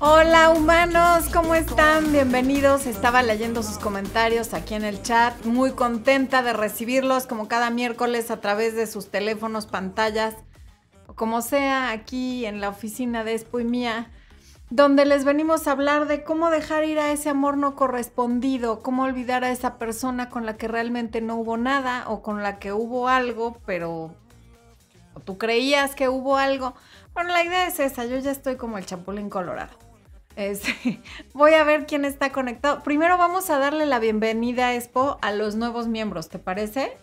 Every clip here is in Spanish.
Hola humanos, ¿cómo están? Bienvenidos. Estaba leyendo sus comentarios aquí en el chat. Muy contenta de recibirlos como cada miércoles a través de sus teléfonos, pantallas, o como sea, aquí en la oficina de Expo y Mía, donde les venimos a hablar de cómo dejar ir a ese amor no correspondido, cómo olvidar a esa persona con la que realmente no hubo nada o con la que hubo algo, pero tú creías que hubo algo. Bueno, la idea es esa, yo ya estoy como el chapulín colorado. Este, voy a ver quién está conectado. Primero vamos a darle la bienvenida a Expo a los nuevos miembros, ¿te parece?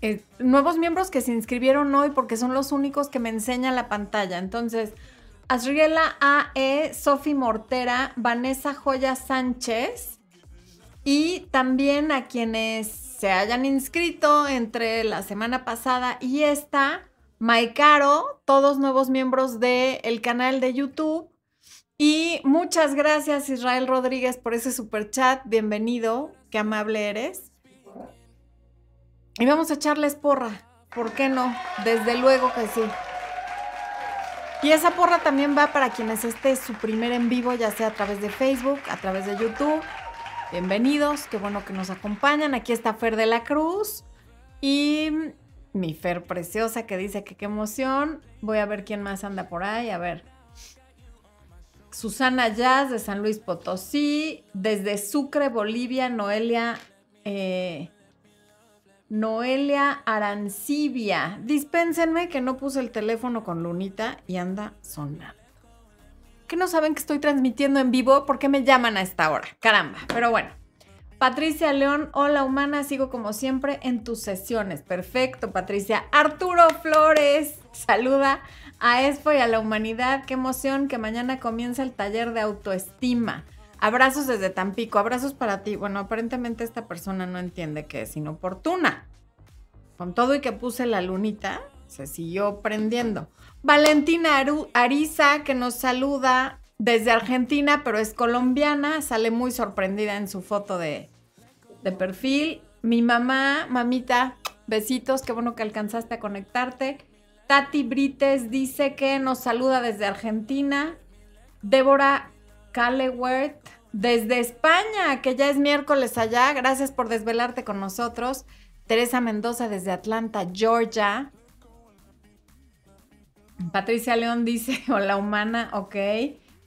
Eh, nuevos miembros que se inscribieron hoy porque son los únicos que me enseñan la pantalla. Entonces, Asriela AE, Sofi Mortera, Vanessa Joya Sánchez y también a quienes se hayan inscrito entre la semana pasada y esta, Maikaro, todos nuevos miembros del canal de YouTube y muchas gracias Israel Rodríguez por ese super chat. Bienvenido, qué amable eres. Y vamos a echarles porra. ¿Por qué no? Desde luego que sí. Y esa porra también va para quienes este es su primer en vivo, ya sea a través de Facebook, a través de YouTube. Bienvenidos, qué bueno que nos acompañan. Aquí está Fer de la Cruz y mi Fer preciosa que dice que qué emoción. Voy a ver quién más anda por ahí. A ver, Susana Jazz de San Luis Potosí, desde Sucre, Bolivia, Noelia, eh, Noelia Arancibia. Dispénsenme que no puse el teléfono con Lunita y anda sonando. ¿Qué no saben que estoy transmitiendo en vivo? ¿Por qué me llaman a esta hora? Caramba, pero bueno. Patricia León, hola humana, sigo como siempre en tus sesiones. Perfecto, Patricia. Arturo Flores, saluda a ESPO y a la humanidad. Qué emoción que mañana comienza el taller de autoestima. Abrazos desde Tampico, abrazos para ti. Bueno, aparentemente esta persona no entiende que es inoportuna. Con todo y que puse la lunita, se siguió prendiendo. Valentina Ariza, que nos saluda desde Argentina, pero es colombiana, sale muy sorprendida en su foto de, de perfil. Mi mamá, mamita, besitos, qué bueno que alcanzaste a conectarte. Tati Brites dice que nos saluda desde Argentina. Débora Calewert desde España, que ya es miércoles allá. Gracias por desvelarte con nosotros. Teresa Mendoza desde Atlanta, Georgia. Patricia León dice, hola humana, ok.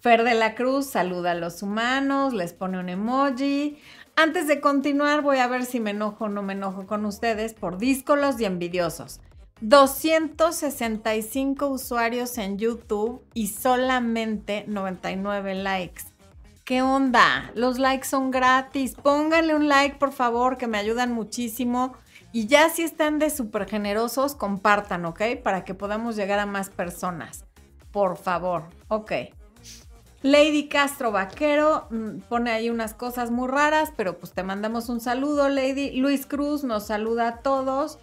Fer de la Cruz saluda a los humanos, les pone un emoji. Antes de continuar, voy a ver si me enojo o no me enojo con ustedes por díscolos y envidiosos. 265 usuarios en YouTube y solamente 99 likes. ¿Qué onda? Los likes son gratis. Pónganle un like, por favor, que me ayudan muchísimo. Y ya si están de súper generosos, compartan, ¿ok? Para que podamos llegar a más personas. Por favor, ok. Lady Castro Vaquero mm, pone ahí unas cosas muy raras, pero pues te mandamos un saludo, Lady. Luis Cruz nos saluda a todos.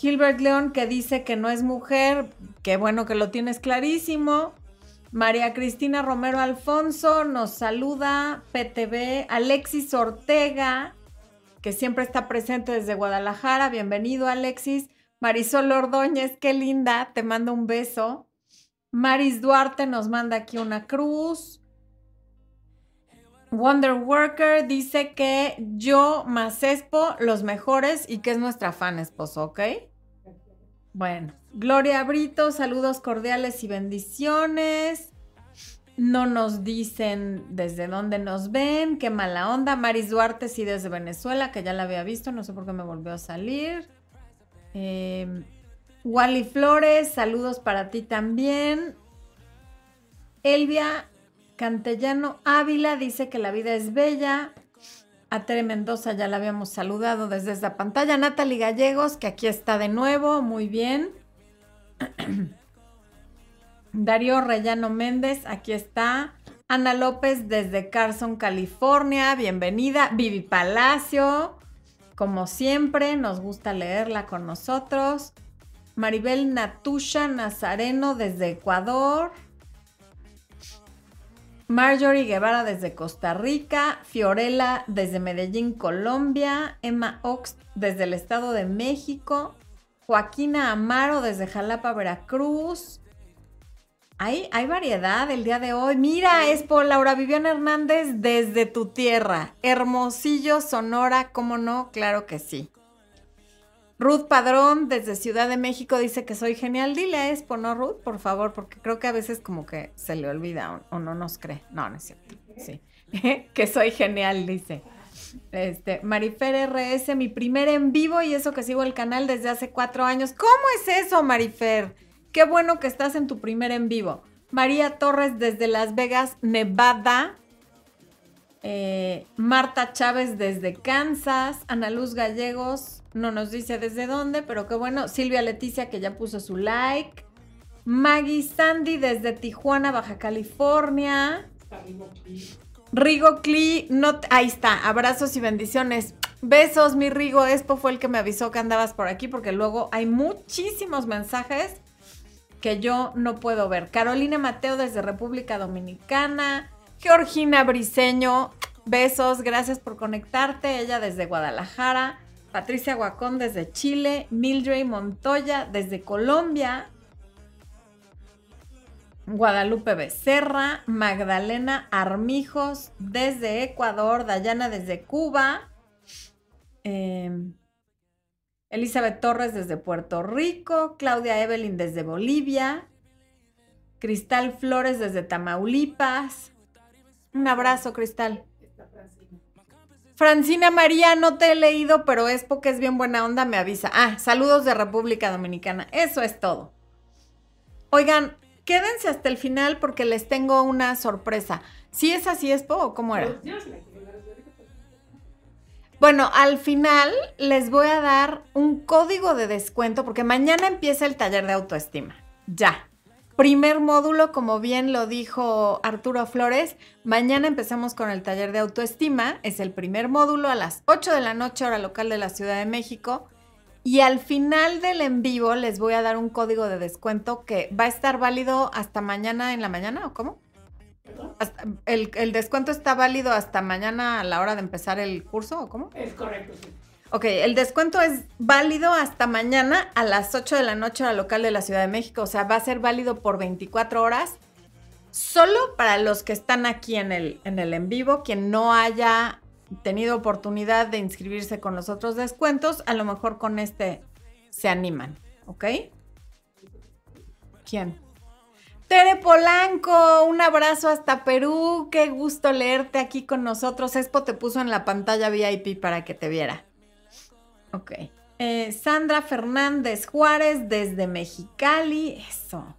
Gilbert León que dice que no es mujer, qué bueno que lo tienes clarísimo. María Cristina Romero Alfonso nos saluda, PTV, Alexis Ortega, que siempre está presente desde Guadalajara, bienvenido Alexis. Marisol Ordóñez, qué linda, te mando un beso. Maris Duarte nos manda aquí una cruz. Wonder Worker dice que yo más los mejores y que es nuestra fan esposo, ¿ok? Bueno, Gloria Brito, saludos cordiales y bendiciones. No nos dicen desde dónde nos ven, qué mala onda. Maris Duarte, sí, desde Venezuela, que ya la había visto, no sé por qué me volvió a salir. Em, Wally Flores, saludos para ti también. Elvia Cantellano Ávila dice que la vida es bella. A Tere Mendoza ya la habíamos saludado desde esta pantalla. Natalie Gallegos, que aquí está de nuevo, muy bien. Darío Rellano Méndez, aquí está. Ana López desde Carson, California, bienvenida. Vivi Palacio, como siempre, nos gusta leerla con nosotros. Maribel Natusha Nazareno desde Ecuador. Marjorie Guevara desde Costa Rica, Fiorella desde Medellín, Colombia, Emma Ox desde el Estado de México, Joaquina Amaro desde Jalapa, Veracruz, hay, hay variedad el día de hoy. Mira, es por Laura Viviana Hernández desde tu tierra. Hermosillo, Sonora, ¿cómo no? Claro que sí. Ruth Padrón desde Ciudad de México dice que soy genial. Dile a Expo, ¿no, Ruth? Por favor, porque creo que a veces como que se le olvida o, no nos cree. No, no es cierto. Sí. que soy genial, dice. Este, Marifer RS, mi primer en vivo y eso que sigo el canal desde hace cuatro años. ¿Cómo es eso, Marifer? Qué bueno que estás en tu primer en vivo. María Torres desde Las Vegas, Nevada. Eh, Marta Chávez desde Kansas. Ana Luz Gallegos no nos dice desde dónde, pero qué bueno. Silvia Leticia que ya puso su like. Maggie Sandy desde Tijuana, Baja California. Rigo Cli, no, ahí está, abrazos y bendiciones. Besos, mi Rigo. Expo fue el que me avisó que andabas por aquí porque luego hay muchísimos mensajes que yo no puedo ver. Carolina Mateo desde República Dominicana. Georgina Briseño, besos, gracias por conectarte. Ella desde Guadalajara. Patricia Guacón desde Chile, Mildred Montoya desde Colombia, Guadalupe Becerra, Magdalena Armijos desde Ecuador, Dayana desde Cuba, em, Elizabeth Torres desde Puerto Rico, Claudia Evelyn desde Bolivia, Cristal Flores desde Tamaulipas. Un abrazo, Cristal. Francina María, no te he leído, pero es porque es bien buena onda, me avisa. Ah, saludos de República Dominicana. Eso es todo. Oigan, quédense hasta el final porque les tengo una sorpresa. ¿Sí es así, Expo, o cómo era? Bueno, al final les voy a dar un código de descuento porque mañana empieza el taller de autoestima. Ya. Primer módulo, como bien lo dijo Arturo Flores, mañana empezamos con el taller de autoestima. Es el primer módulo a las 8 de la noche, hora local de la Ciudad de México. Y al final del en vivo les voy a dar un código de descuento que va a estar válido hasta mañana en la mañana, ¿o cómo? el, el, descuento está válido hasta mañana a la hora de empezar el curso, ¿o cómo? Es correcto, sí. Ok, el descuento es válido hasta mañana a las 8 de la noche la local de la Ciudad de México. O sea, va a ser válido por 24 horas. Solo para los que están aquí en el en, el en vivo, quien no haya tenido oportunidad de inscribirse con los otros descuentos, a lo mejor con este se animan, ¿ok? ¿Quién? Tere Polanco, un abrazo hasta Perú, qué gusto leerte aquí con nosotros. Expo te puso en la pantalla VIP para que te viera. Ok. Eh, Sandra Fernández Juárez desde Mexicali. Eso.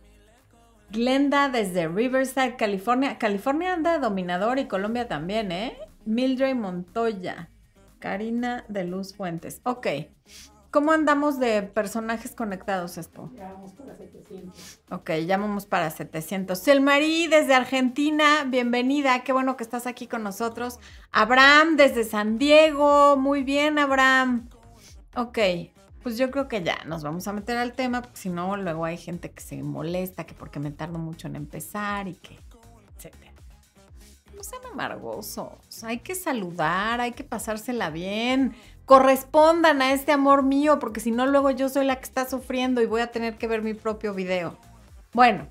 Glenda desde Riverside, California. California anda dominador y Colombia también, ¿eh? Mildred Montoya. Karina de Luz Fuentes. Ok. ¿Cómo andamos de personajes conectados, esto? Ya vamos para 700. Ok, ya vamos para 700. Selmarí desde Argentina, bienvenida, qué bueno que estás aquí con nosotros. Abraham desde San Diego, muy bien, Abraham. Ok, pues yo creo que ya nos vamos a meter al tema, porque si no, luego hay gente que se molesta, que porque me tardo mucho en empezar y que, etcétera. No sean amargosos, hay que saludar, hay que pasársela bien, correspondan a este amor mío, porque si no, luego yo soy la que está sufriendo y voy a tener que ver mi propio video. Bueno,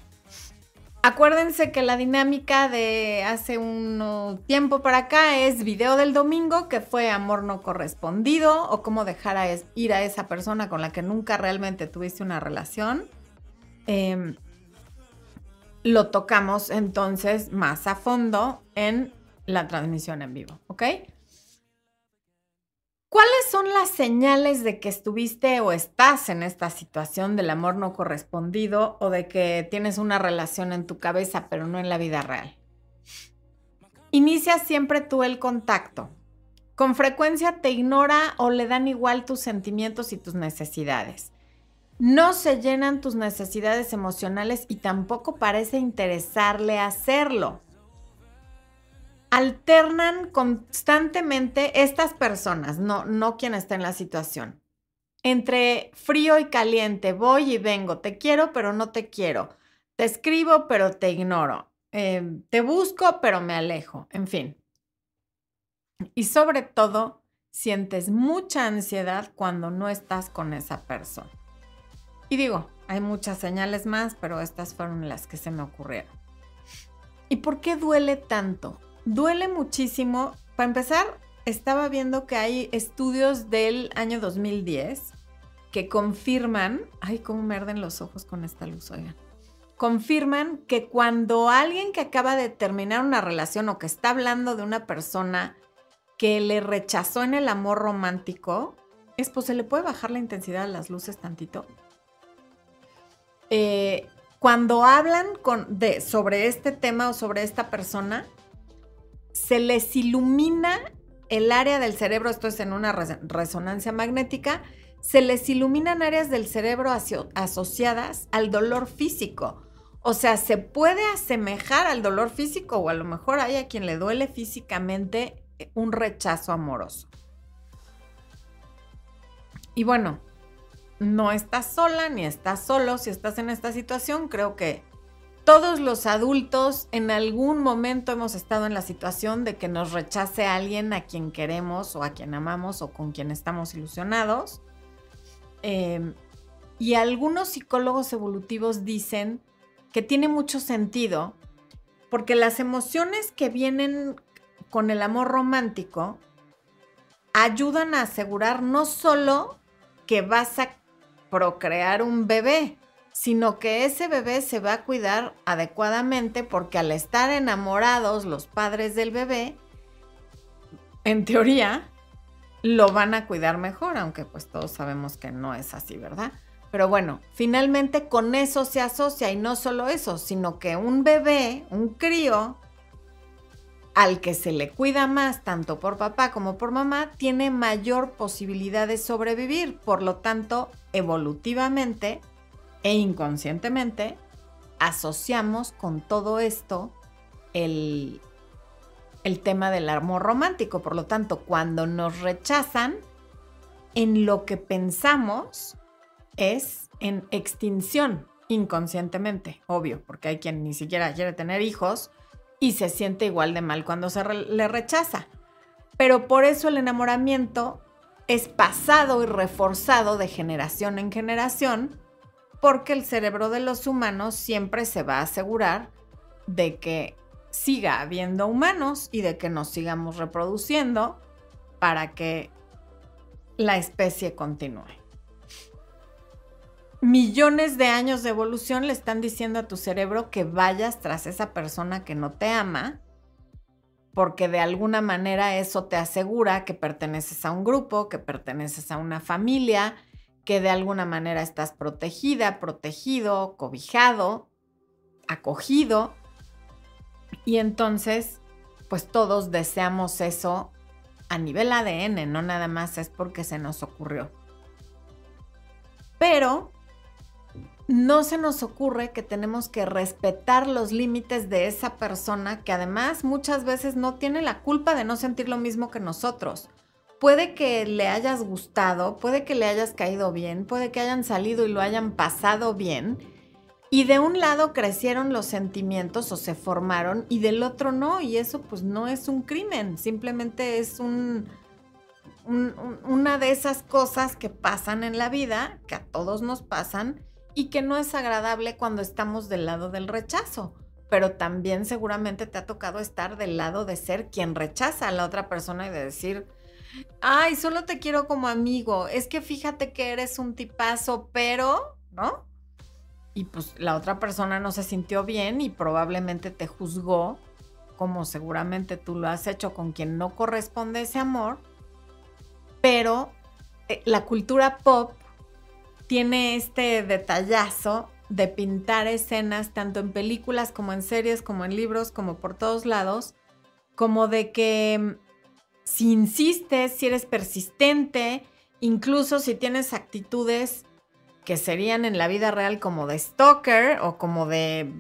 Acuérdense que la dinámica de hace un tiempo para acá es video del domingo, que fue amor no correspondido o cómo dejar a ir a esa persona con la que nunca realmente tuviste una relación. Em, lo tocamos entonces más a fondo en la transmisión en vivo, ¿ok? ¿Cuáles son las señales de que estuviste o estás en esta situación del amor no correspondido o de que tienes una relación en tu cabeza pero no en la vida real? Inicia siempre tú el contacto. Con frecuencia te ignora o le dan igual tus sentimientos y tus necesidades. No se llenan tus necesidades emocionales y tampoco parece interesarle hacerlo alternan constantemente estas personas, no, no quien está en la situación, entre frío y caliente, voy y vengo, te quiero pero no te quiero, te escribo pero te ignoro, em, te busco pero me alejo, en fin. Y sobre todo, sientes mucha ansiedad cuando no estás con esa persona. Y digo, Hay muchas señales más, pero estas fueron las que se me ocurrieron. ¿Y por qué duele tanto? Duele muchísimo. Para empezar, estaba viendo que hay estudios del año 2010 que confirman, ay, cómo me arden los ojos con esta luz, oigan, confirman que cuando alguien que acaba de terminar una relación o que está hablando de una persona que le rechazó en el amor romántico, es pues se le puede bajar la intensidad de las luces tantito. Eh, cuando hablan con, de, sobre este tema o sobre esta persona, se les ilumina el área del cerebro, esto es en una resonancia magnética, se les iluminan áreas del cerebro asociadas al dolor físico. O sea, se puede asemejar al dolor físico o a lo mejor hay a quien le duele físicamente eh, un rechazo amoroso. Y bueno, no estás sola ni estás solo si estás en esta situación. Creo que todos los adultos en algún momento hemos estado en la situación de que nos rechace alguien a quien queremos o a quien amamos o con quien estamos ilusionados. Em, y algunos psicólogos evolutivos dicen que tiene mucho sentido porque las emociones que vienen con el amor romántico ayudan a asegurar no solo que vas a procrear un bebé, sino que ese bebé se va a cuidar adecuadamente porque al estar enamorados los padres del bebé, en teoría, lo van a cuidar mejor, aunque pues todos sabemos que no es así, ¿verdad? Pero bueno, finalmente con eso se asocia y no solo eso, sino que un bebé, un crío, al que se le cuida más tanto por papá como por mamá, tiene mayor posibilidad de sobrevivir. Por lo tanto, evolutivamente e inconscientemente, asociamos con todo esto el, el tema del amor romántico. Por lo tanto, cuando nos rechazan, en lo que pensamos es en extinción inconscientemente, obvio, porque hay quien ni siquiera quiere tener hijos y se siente igual de mal cuando se le rechaza. Pero por eso el enamoramiento es pasado y reforzado de generación en generación, porque el cerebro de los humanos siempre se va a asegurar de que siga habiendo humanos y de que nos sigamos reproduciendo para que la especie continúe. Millones de años de evolución le están diciendo a tu cerebro que vayas tras esa persona que no te ama, porque de alguna manera eso te asegura que perteneces a un grupo, que perteneces a una familia, que de alguna manera estás protegida, protegido, cobijado, acogido. Y entonces, pues todos deseamos eso a nivel ADN, no nada más es porque se nos ocurrió. Pero no se nos ocurre que tenemos que respetar los límites de esa persona que además muchas veces no tiene la culpa de no sentir lo mismo que nosotros. Puede que le hayas gustado, puede que le hayas caído bien, puede que hayan salido y lo hayan pasado bien. Y de un lado crecieron los sentimientos o se formaron y del otro no. Y eso pues no es un crimen, simplemente es un, una de esas cosas que pasan en la vida, que a todos nos pasan y que no es agradable cuando estamos del lado del rechazo. Pero también seguramente te ha tocado estar del lado de ser quien rechaza a la otra persona y de decir, ay, solo te quiero como amigo, es que fíjate que eres un tipazo, pero, ¿no? Y pues la otra persona no se sintió bien y probablemente te juzgó, como seguramente tú lo has hecho con quien no corresponde ese amor, pero eh, la cultura pop tiene este detallazo de pintar escenas tanto en películas como en series, como en libros, como por todos lados, como de que si insistes, si eres persistente, incluso si tienes actitudes que serían en la vida real como de stalker o como de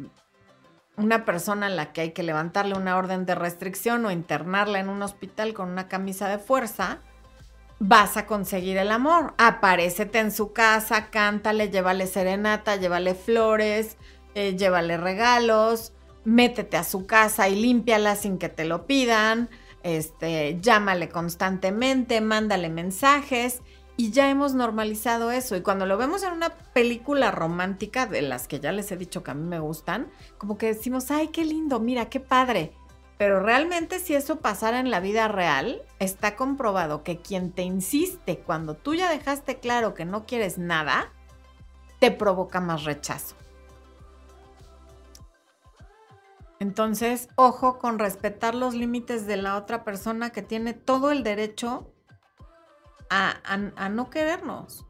una persona a la que hay que levantarle una orden de restricción o internarla en un hospital con una camisa de fuerza, vas a conseguir el amor. Aparécete en su casa, cántale, llévale serenata, llévale flores, eh, llévale regalos, métete a su casa y límpiala sin que te lo pidan, este, llámale constantemente, mándale mensajes y ya hemos normalizado eso. Y cuando lo vemos en una película romántica, de las que ya les he dicho que a mí me gustan, como que decimos, ay, qué lindo, mira, qué padre. Pero realmente si eso pasara en la vida real, está comprobado que quien te insiste cuando tú ya dejaste claro que no quieres nada, te provoca más rechazo. Entonces, ojo con respetar los límites de la otra persona que tiene todo el derecho a, no querernos.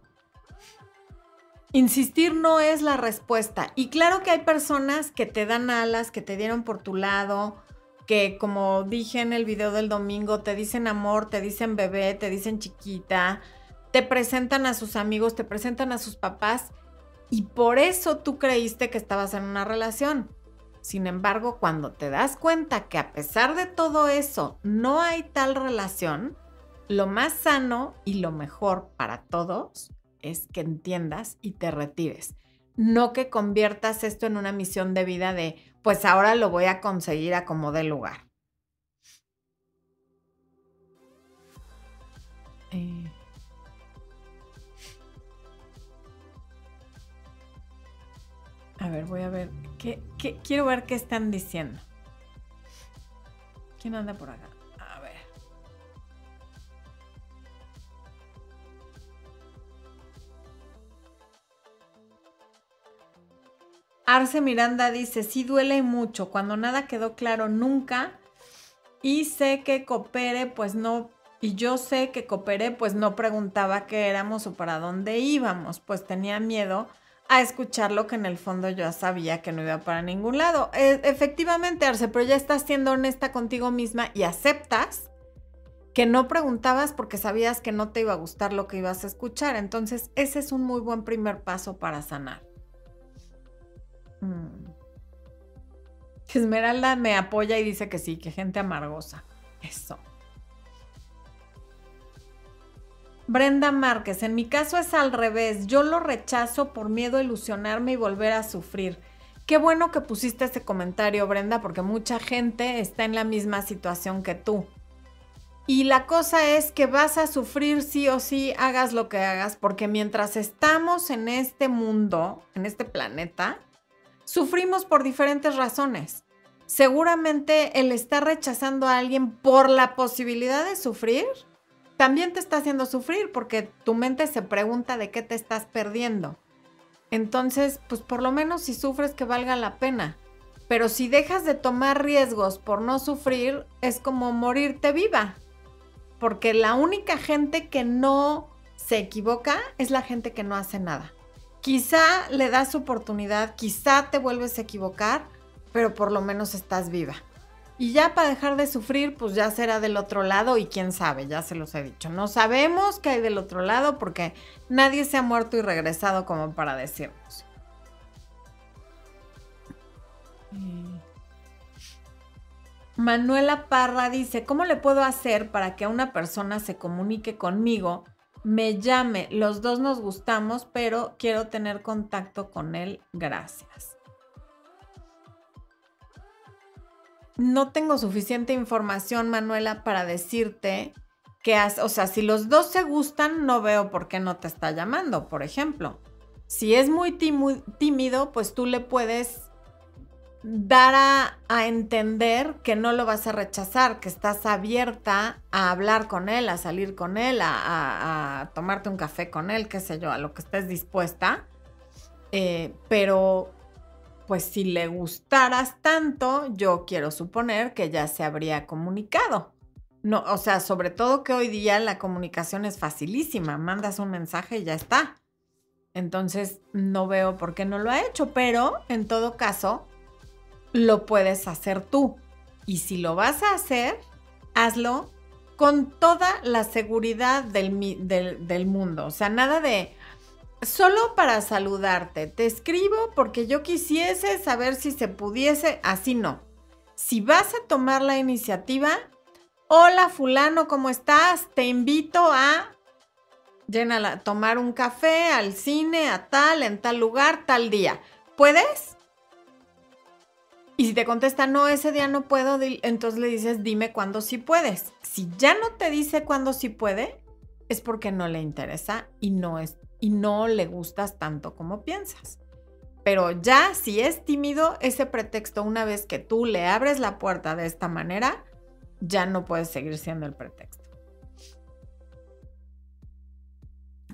Insistir no es la respuesta. Y claro que hay personas que te dan alas, que te dieron por tu lado, que como dije en el video del domingo, te dicen amor, te dicen bebé, te dicen chiquita, te presentan a sus amigos, te presentan a sus papás y por eso tú creíste que estabas en una relación. Sin embargo, cuando te das cuenta que a pesar de todo eso no hay tal relación, lo más sano y lo mejor para todos es que entiendas y te retires. No que conviertas esto en una misión de vida de pues ahora lo voy a conseguir a como dé lugar. Eh. A ver, voy a ver. ¿Qué, quiero ver qué están diciendo. ¿Quién anda por acá? A ver. Arce Miranda dice, sí duele mucho, cuando nada quedó claro nunca y sé que coopere, pues no, y yo sé que cooperé, pues no preguntaba qué éramos o para dónde íbamos, pues tenía miedo a escuchar lo que en el fondo yo sabía que no iba para ningún lado. E, efectivamente, Arce, pero ya estás siendo honesta contigo misma y aceptas que no preguntabas porque sabías que no te iba a gustar lo que ibas a escuchar. Entonces, ese es un muy buen primer paso para sanar. Mm. Esmeralda me apoya y dice que sí, que gente amargosa. Eso. Brenda Márquez, en mi caso es al revés. Yo lo rechazo por miedo a ilusionarme y volver a sufrir. Qué bueno que pusiste ese comentario, Brenda, porque mucha gente está en la misma situación que tú. Y la cosa es que vas a sufrir sí o sí, hagas lo que hagas, porque mientras estamos en este mundo, en este planeta, sufrimos por diferentes razones. Seguramente el estar rechazando a alguien por la posibilidad de sufrir también te está haciendo sufrir porque tu mente se pregunta de qué te estás perdiendo. Entonces, pues por lo menos si sufres que valga la pena. Pero si dejas de tomar riesgos por no sufrir, es como morirte viva. Porque la única gente que no se equivoca es la gente que no hace nada. Quizá le das oportunidad, quizá te vuelves a equivocar, pero por lo menos estás viva. Y ya para dejar de sufrir, pues ya será del otro lado y quién sabe, ya se los he dicho. No sabemos qué hay del otro lado porque nadie se ha muerto y regresado como para decirnos. Manuela Parra dice, ¿cómo le puedo hacer para que una persona se comunique conmigo me llame. Los dos nos gustamos, pero quiero tener contacto con él. Gracias. No tengo suficiente información, Manuela, para decirte que, o sea, si los dos se gustan, no veo por qué no te está llamando, por ejemplo. Si es muy tímido, pues tú le puedes dar a, entender que no lo vas a rechazar, que estás abierta a hablar con él, a salir con él, a, tomarte un café con él, qué sé yo, a lo que estés dispuesta. Eh, pero, pues si le gustaras tanto, yo quiero suponer que ya se habría comunicado. No, o sea, sobre todo que hoy día la comunicación es facilísima, mandas un mensaje y ya está. Entonces, no veo por qué no lo ha hecho, pero en todo caso, lo puedes hacer tú. Y si lo vas a hacer, hazlo con toda la seguridad del, del, mundo. O sea, nada de solo para saludarte. Te escribo porque yo quisiese saber si se pudiese. Así no. Si vas a tomar la iniciativa, hola fulano, ¿cómo estás? Te invito a tomar un café, al cine, a tal, en tal lugar, tal día. ¿Puedes? Y si te contesta, no, ese día no puedo, entonces le dices, dime cuándo sí puedes. Si ya no te dice cuándo sí puede, es porque no le interesa y no es y no le gustas tanto como piensas. Pero ya si es tímido, ese pretexto, una vez que tú le abres la puerta de esta manera, ya no puedes seguir siendo el pretexto.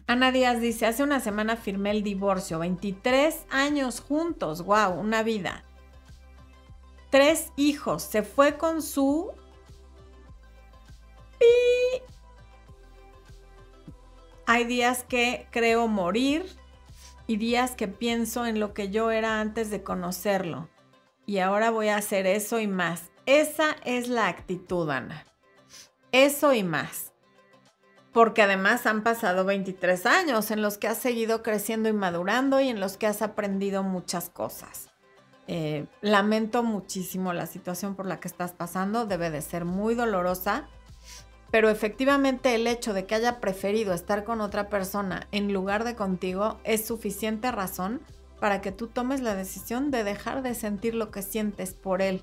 Ana Díaz dice, hace una semana firmé el divorcio, 23 años juntos, wow, una vida. Tres hijos, se fue con su... Hay días que creo morir y días que pienso en lo que yo era antes de conocerlo. Y ahora voy a hacer eso y más. Esa es la actitud, Ana. Eso y más. Porque además han pasado 23 años en los que has seguido creciendo y madurando y en los que has aprendido muchas cosas. Eh, lamento muchísimo la situación por la que estás pasando, debe de ser muy dolorosa, pero efectivamente el hecho de que haya preferido estar con otra persona en lugar de contigo es suficiente razón para que tú tomes la decisión de dejar de sentir lo que sientes por él,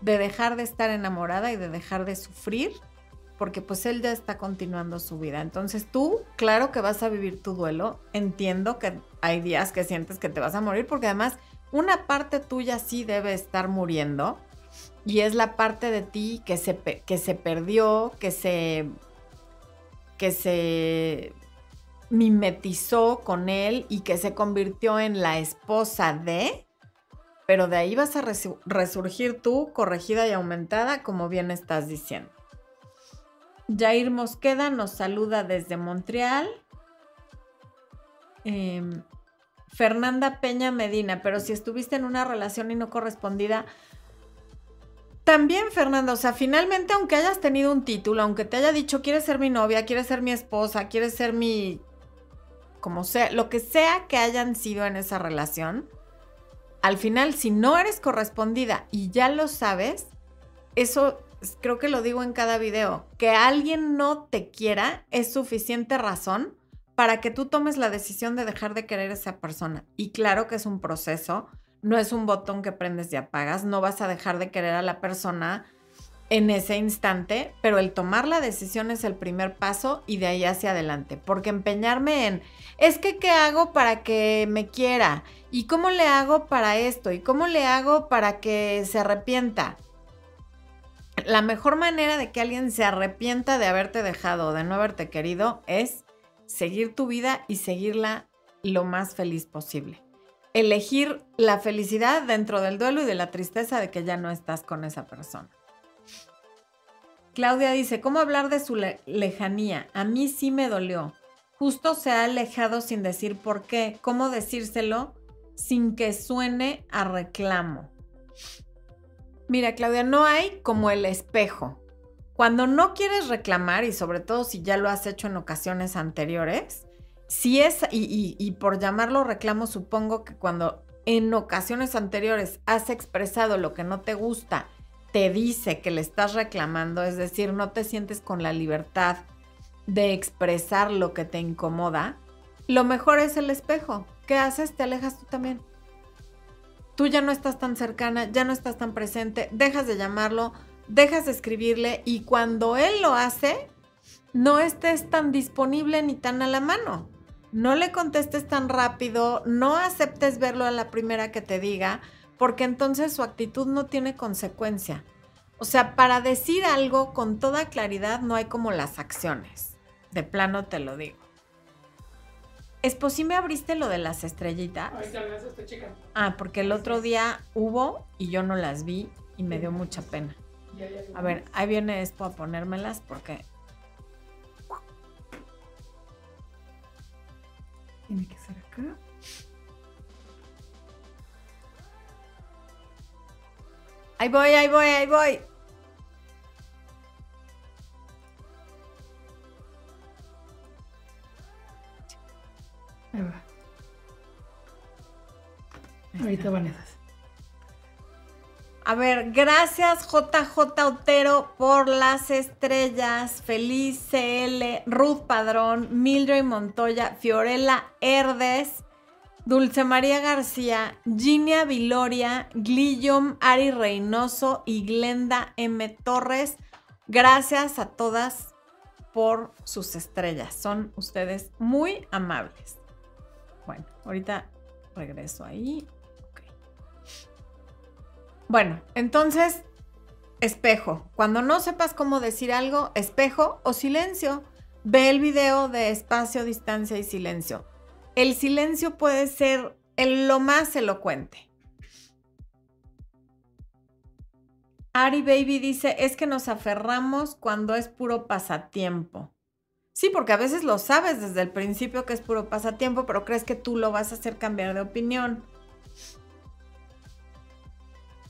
de dejar de estar enamorada y de dejar de sufrir, porque pues él ya está continuando su vida. Entonces tú, claro que vas a vivir tu duelo, entiendo que hay días que sientes que te vas a morir, porque además una parte tuya sí debe estar muriendo y es la parte de ti que se, que se perdió, que se, que se mimetizó con él y que se convirtió en la esposa de, pero de ahí vas a resurgir tú corregida y aumentada, como bien estás diciendo. Jair Mosqueda nos saluda desde Montreal. Em, Fernanda Peña Medina, pero si estuviste en una relación y no correspondida, también, Fernando, o sea, finalmente, aunque hayas tenido un título, aunque te haya dicho, quieres ser mi novia, quieres ser mi esposa, quieres ser mi. como sea, lo que sea que hayan sido en esa relación, al final, si no eres correspondida y ya lo sabes, eso creo que lo digo en cada video, que alguien no te quiera es suficiente razón para que tú tomes la decisión de dejar de querer a esa persona. Y claro que es un proceso no es un botón que prendes y apagas, no vas a dejar de querer a la persona en ese instante, pero el tomar la decisión es el primer paso y de ahí hacia adelante, porque empeñarme en, es que ¿qué hago para que me quiera? ¿Y cómo le hago para esto? ¿Y cómo le hago para que se arrepienta? La mejor manera de que alguien se arrepienta de haberte dejado o de no haberte querido es seguir tu vida y seguirla lo más feliz posible elegir la felicidad dentro del duelo y de la tristeza de que ya no estás con esa persona. Claudia dice, ¿cómo hablar de su lejanía? A mí sí me dolió. Justo se ha alejado sin decir por qué. ¿Cómo decírselo sin que suene a reclamo? Mira, Claudia, no hay como el espejo. Cuando no quieres reclamar, y sobre todo si ya lo has hecho en ocasiones anteriores, si es, y, por llamarlo reclamo, supongo que cuando en ocasiones anteriores has expresado lo que no te gusta, te dice que le estás reclamando, es decir, no te sientes con la libertad de expresar lo que te incomoda, lo mejor es el espejo. ¿Qué haces? Te alejas tú también. Tú ya no estás tan cercana, ya no estás tan presente, dejas de llamarlo, dejas de escribirle y cuando él lo hace, no estés tan disponible ni tan a la mano no le contestes tan rápido, no aceptes verlo a la primera que te diga, porque entonces su actitud no tiene consecuencia. O sea, para decir algo con toda claridad no hay como las acciones. De plano te lo digo. ¿Es posible abriste lo de las estrellitas? Ah, porque el otro día hubo y yo no las vi y me dio mucha pena. A ver, ahí viene esto a ponérmelas porque Tiene que ser acá. Ahí voy, ahí voy, ahí voy. Ahí va. Ahorita van esas. A ver, gracias JJ Otero por las estrellas. Feliz CL, Ruth Padrón, Mildred Montoya, Fiorella Herdes, Dulce María García, Ginia Viloria, Guillaume Ari Reynoso y Glenda M. Torres. Gracias a todas por sus estrellas. Son ustedes muy amables. Bueno, ahorita regreso ahí. Bueno, entonces, espejo. Cuando no sepas cómo decir algo, espejo o silencio. Ve el video de espacio, distancia y silencio. El silencio puede ser el, lo más elocuente. Ari Baby dice, es que nos aferramos cuando es puro pasatiempo. Sí, porque a veces lo sabes desde el principio que es puro pasatiempo, pero crees que tú lo vas a hacer cambiar de opinión.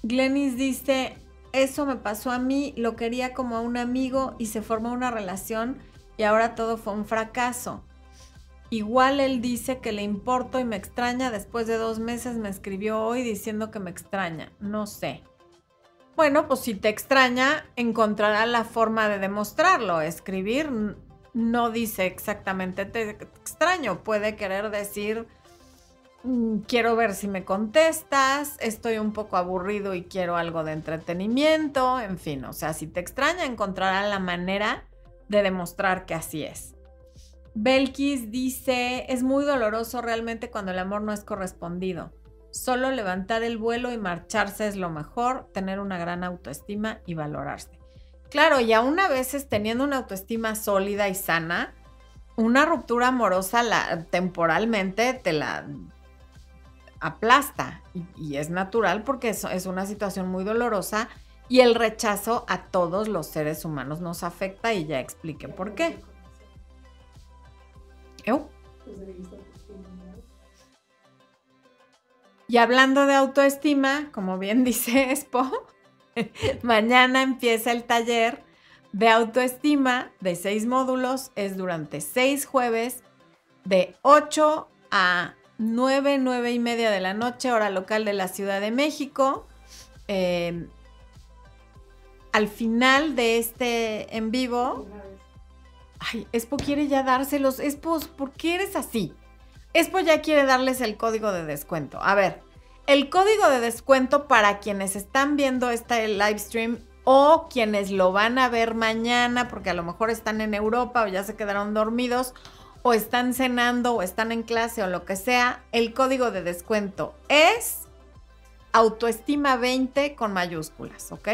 Glenis dice, eso me pasó a mí, lo quería como a un amigo y se formó una relación y ahora todo fue un fracaso. Igual él dice que le importo y me extraña, después de dos meses me escribió hoy diciendo que me extraña, no sé. Bueno, pues si te extraña, encontrará la forma de demostrarlo. Escribir no dice exactamente te extraño, puede querer decir quiero ver si me contestas, estoy un poco aburrido y quiero algo de entretenimiento, en fin, o sea, si te extraña encontrará la manera de demostrar que así es. Belkis dice, es muy doloroso realmente cuando el amor no es correspondido. Solo levantar el vuelo y marcharse es lo mejor, tener una gran autoestima y valorarse. Claro, y aún a veces teniendo una autoestima sólida y sana, una ruptura amorosa la, temporalmente te la aplasta y, es natural porque es, es una situación muy dolorosa y el rechazo a todos los seres humanos nos afecta y ya expliqué por qué. Y hablando de autoestima, como bien dice Expo, mañana empieza el taller de autoestima de seis módulos. Es durante seis jueves de 8 a 9, 9 y media de la noche, hora local de la Ciudad de México. Em, al final de este en vivo. Ay, Expo quiere ya dárselos. Expo, ¿por qué eres así? Expo ya quiere darles el código de descuento. A ver, el código de descuento para quienes están viendo este live stream o quienes lo van a ver mañana porque a lo mejor están en Europa o ya se quedaron dormidos o están cenando o están en clase o lo que sea, el código de descuento es autoestima 20 con mayúsculas, ¿ok?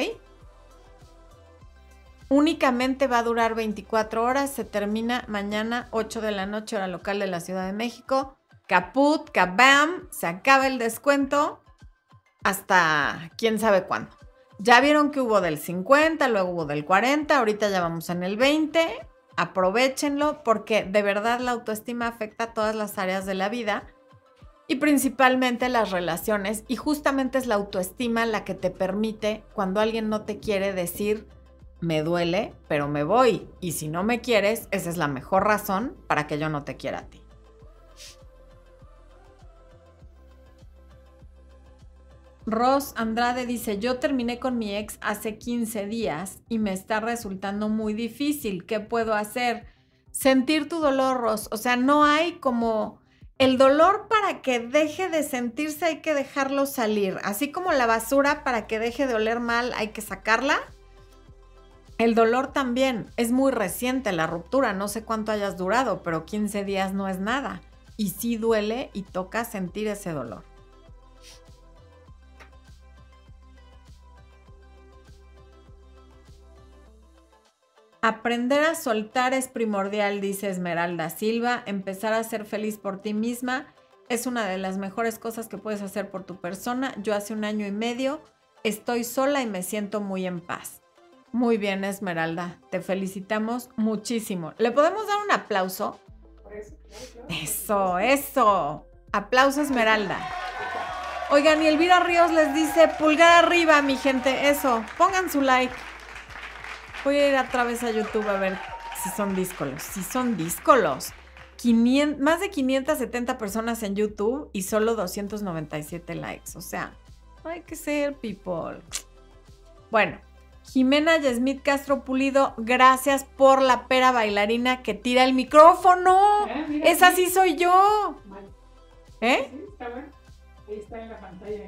Únicamente va a durar 24 horas, se termina mañana 8 de la noche hora local de la Ciudad de México caput, kabam, se acaba el descuento hasta quién sabe cuándo. Ya vieron que hubo del 50, luego hubo del 40, ahorita ya vamos en el 20. Aprovechenlo porque de verdad la autoestima afecta todas las áreas de la vida y principalmente las relaciones. Y justamente es la autoestima la que te permite, cuando alguien no te quiere decir, me duele, pero me voy. Y si no me quieres, esa es la mejor razón para que yo no te quiera a ti. Ross Andrade dice, yo terminé con mi ex hace 15 días y me está resultando muy difícil. ¿Qué puedo hacer? Sentir tu dolor, Ross. O sea, no hay como... El dolor para que deje de sentirse hay que dejarlo salir. Así como la basura para que deje de oler mal hay que sacarla. El dolor también. Es muy reciente la ruptura. No sé cuánto hayas durado, pero 15 días no es nada. Y sí duele y toca sentir ese dolor. Aprender a soltar es primordial, dice Esmeralda Silva. Empezar a ser feliz por ti misma es una de las mejores cosas que puedes hacer por tu persona. Yo hace un año y medio estoy sola y me siento muy en paz. Muy bien, Esmeralda. Te felicitamos muchísimo. ¿Le podemos dar un aplauso? Eso, eso. Aplauso, Esmeralda. Oigan, y Elvira Ríos les dice pulgar arriba, mi gente. Eso, pongan su like. Voy a ir otra vez a YouTube a ver si son díscolos. Si son díscolos. más de 570 personas en YouTube y solo 297 likes. O sea, hay que ser people. Bueno, Jimena Yasmith Castro Pulido, gracias por la pera bailarina que tira el micrófono. Ah, Esa sí soy yo. ¿Eh? Sí, está bueno. Ahí está en la pantalla.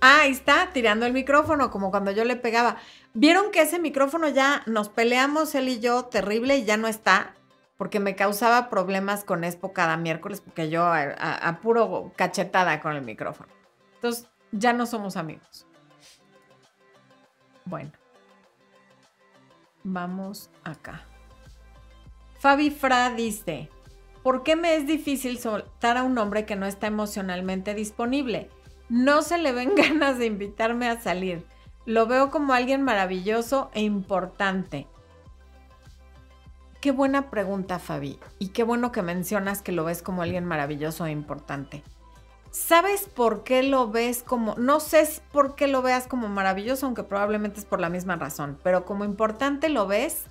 Ah, ahí está, tirando el micrófono, como cuando yo le pegaba. Vieron que ese micrófono ya nos peleamos él y yo terrible y ya no está, porque me causaba problemas con Expo cada miércoles, porque yo a, puro cachetada con el micrófono. Entonces, ya no somos amigos. Bueno, vamos acá. Fabi Fra dice, ¿por qué me es difícil soltar a un hombre que no está emocionalmente disponible? No se le ven ganas de invitarme a salir. Lo veo como alguien maravilloso e importante. Qué buena pregunta, Fabi. Y qué bueno que mencionas que lo ves como alguien maravilloso e importante. ¿Sabes por qué lo ves como, no sé por qué lo veas como maravilloso, aunque probablemente es por la misma razón, pero como importante lo ves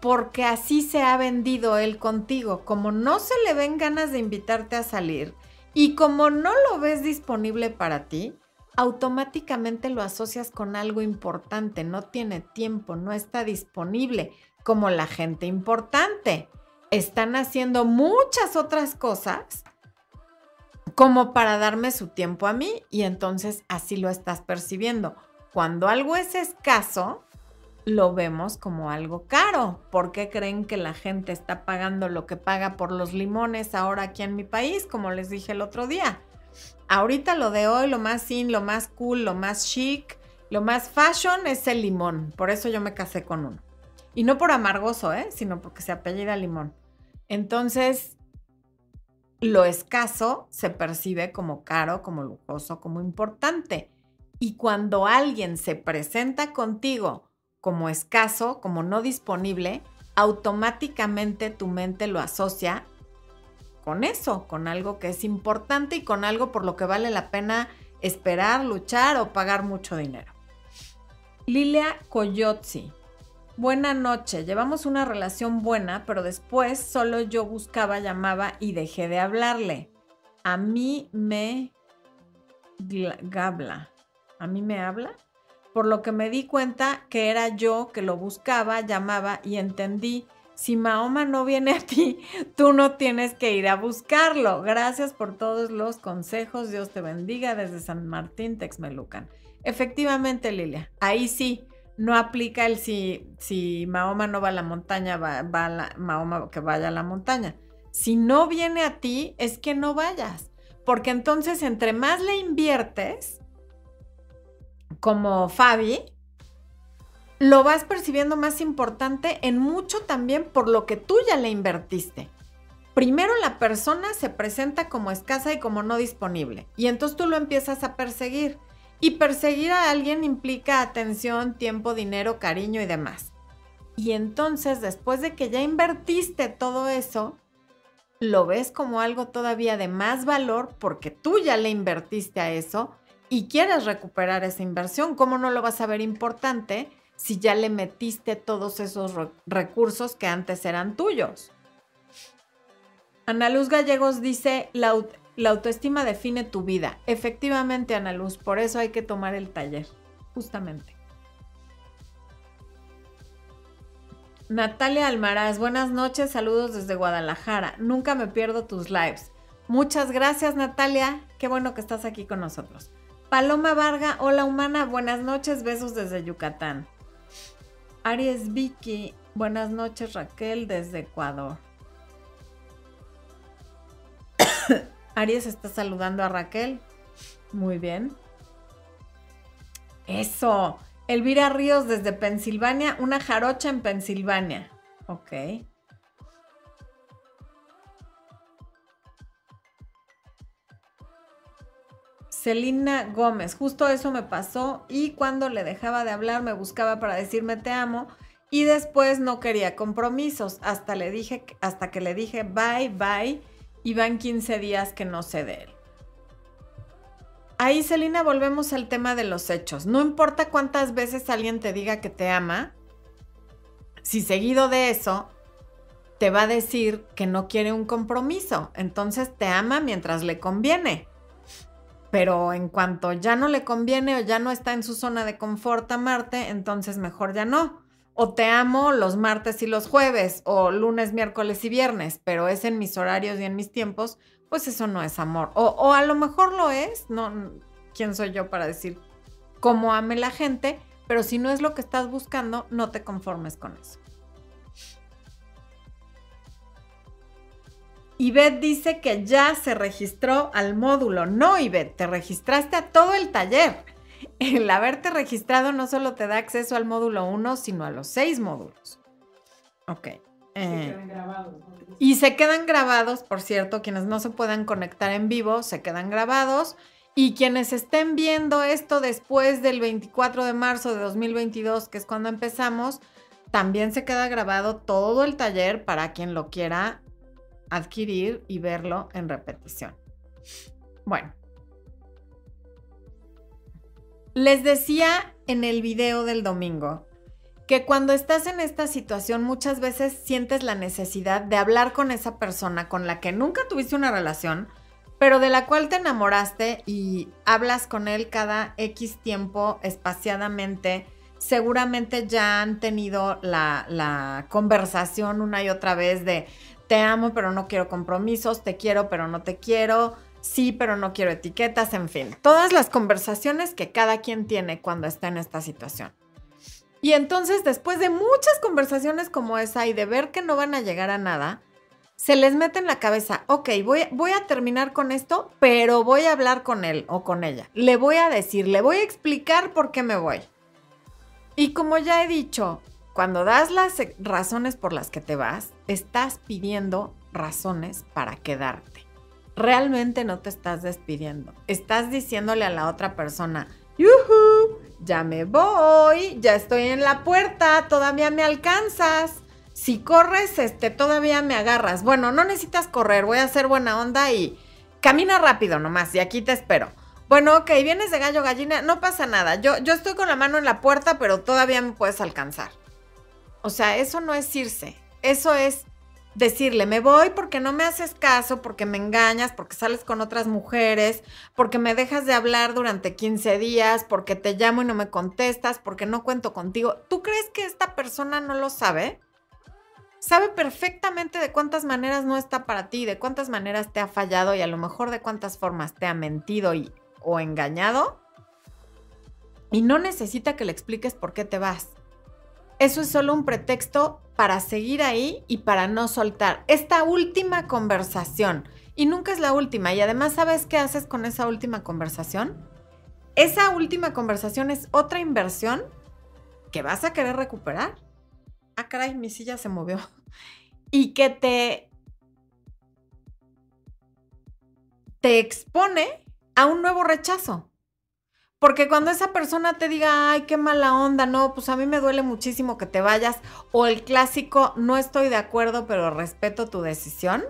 porque así se ha vendido él contigo. Como no se le ven ganas de invitarte a salir y como no lo ves disponible para ti, automáticamente lo asocias con algo importante, no tiene tiempo, no está disponible como la gente importante. Están haciendo muchas otras cosas como para darme su tiempo a mí y entonces así lo estás percibiendo. Cuando algo es escaso, lo vemos como algo caro. ¿Por qué creen que la gente está pagando lo que paga por los limones ahora aquí en mi país, como les dije el otro día? Ahorita lo de hoy, lo más in, lo más cool, lo más chic, lo más fashion es el limón. Por eso yo me casé con uno. Y no por amargoso, ¿eh? sino porque se apellida limón. Entonces, lo escaso se percibe como caro, como lujoso, como importante. Y cuando alguien se presenta contigo como escaso, como no disponible, automáticamente tu mente lo asocia con eso, con algo que es importante y con algo por lo que vale la pena esperar, luchar o pagar mucho dinero. Lilia Coyotzi Buena noche, llevamos una relación buena, pero después solo yo buscaba, llamaba y dejé de hablarle. A mí me gabla. ¿A mí me habla? Por lo que me di cuenta que era yo que lo buscaba, llamaba y entendí. Si Mahoma no viene a ti, tú no tienes que ir a buscarlo. Gracias por todos los consejos. Dios te bendiga desde San Martín, Texmelucan. Efectivamente, Lilia, ahí sí, no aplica el si, si Mahoma no va a la montaña, va, va Mahoma que vaya a la montaña. Si no viene a ti, es que no vayas. Porque entonces entre más le inviertes, como Fabi, lo vas percibiendo más importante en mucho también por lo que tú ya le invertiste. Primero la persona se presenta como escasa y como no disponible. Y entonces tú lo empiezas a perseguir. Y perseguir a alguien implica atención, tiempo, dinero, cariño y demás. Y entonces, después de que ya invertiste todo eso, lo ves como algo todavía de más valor porque tú ya le invertiste a eso y quieres recuperar esa inversión. ¿Cómo no lo vas a ver importante si ya le metiste todos esos recursos que antes eran tuyos? Ana Luz Gallegos dice, la, la autoestima define tu vida. Efectivamente, Ana Luz, por eso hay que tomar el taller, justamente. Natalia Almaraz, buenas noches, saludos desde Guadalajara. Nunca me pierdo tus lives. Muchas gracias, Natalia. Qué bueno que estás aquí con nosotros. Paloma Varga, hola humana, buenas noches, besos desde Yucatán. Aries Vicky, buenas noches, Raquel desde Ecuador. Aries está saludando a Raquel. Muy bien. Eso. Elvira Ríos desde Pensilvania, una jarocha en Pensilvania. Ok. Celina Gómez, justo eso me pasó y cuando le dejaba de hablar me buscaba para decirme te amo y después no quería compromisos hasta le dije hasta que le dije bye bye y van 15 días que no sé de él. Ahí, Celina, volvemos al tema de los hechos. No importa cuántas veces alguien te diga que te ama, si seguido de eso te va a decir que no quiere un compromiso, entonces te ama mientras le conviene. Pero en cuanto ya no le conviene o ya no está en su zona de confort amarte, entonces mejor ya no o te amo los martes y los jueves, o lunes, miércoles y viernes, pero es en mis horarios y en mis tiempos, pues eso no es amor. O, a lo mejor lo es, no, ¿quién soy yo para decir cómo ame la gente? Pero si no es lo que estás buscando, no te conformes con eso. Ivette dice que ya se registró al módulo. No, Ivette, te registraste a todo el taller. El haberte registrado no solo te da acceso al módulo 1, sino a los seis módulos. Ok. Se Eh, quedan grabados. y se quedan grabados, por cierto, quienes no se puedan conectar en vivo, se quedan grabados. Y quienes estén viendo esto después del 24 de marzo de 2022, que es cuando empezamos, también se queda grabado todo el taller para quien lo quiera adquirir y verlo en repetición. Bueno. Les decía en el video del domingo que cuando estás en esta situación muchas veces sientes la necesidad de hablar con esa persona con la que nunca tuviste una relación, pero de la cual te enamoraste y hablas con él cada X tiempo espaciadamente. Seguramente ya han tenido la, la conversación una y otra vez de te amo pero no quiero compromisos, te quiero pero no te quiero, sí pero no quiero etiquetas, en fin. Todas las conversaciones que cada quien tiene cuando está en esta situación. Y entonces, después de muchas conversaciones como esa y de ver que no van a llegar a nada, se les mete en la cabeza, ok, voy, voy a terminar con esto, pero voy a hablar con él o con ella. Le voy a decir, le voy a explicar por qué me voy. Y como ya he dicho, cuando das las e- razones por las que te vas, estás pidiendo razones para quedarte. Realmente no te estás despidiendo. Estás diciéndole a la otra persona, ¡Yuhu! Ya me voy, ya estoy en la puerta, todavía me alcanzas. Si corres, este, todavía me agarras. Bueno, no necesitas correr, voy a hacer buena onda y camina rápido nomás y aquí te espero. Bueno, ok, vienes de gallo gallina, no pasa nada. Yo, yo estoy con la mano en la puerta, pero todavía me puedes alcanzar. O sea, eso no es irse. Eso es decirle, me voy porque no me haces caso, porque me engañas, porque sales con otras mujeres, porque me dejas de hablar durante 15 días, porque te llamo y no me contestas, porque no cuento contigo. ¿Tú crees que esta persona no lo sabe? Sabe perfectamente de cuántas maneras no está para ti, de cuántas maneras te ha fallado y a lo mejor de cuántas formas te ha mentido y, o engañado. Y no necesita que le expliques por qué te vas. Eso es solo un pretexto para seguir ahí y para no soltar. Esta última conversación, y nunca es la última, y además sabes qué haces con esa última conversación? Esa última conversación es otra inversión que vas a querer recuperar. Ah, caray, mi silla se movió. Y que te, te expone a un nuevo rechazo. Porque cuando esa persona te diga, ay, qué mala onda, no, pues a mí me duele muchísimo que te vayas, o el clásico, no estoy de acuerdo, pero respeto tu decisión,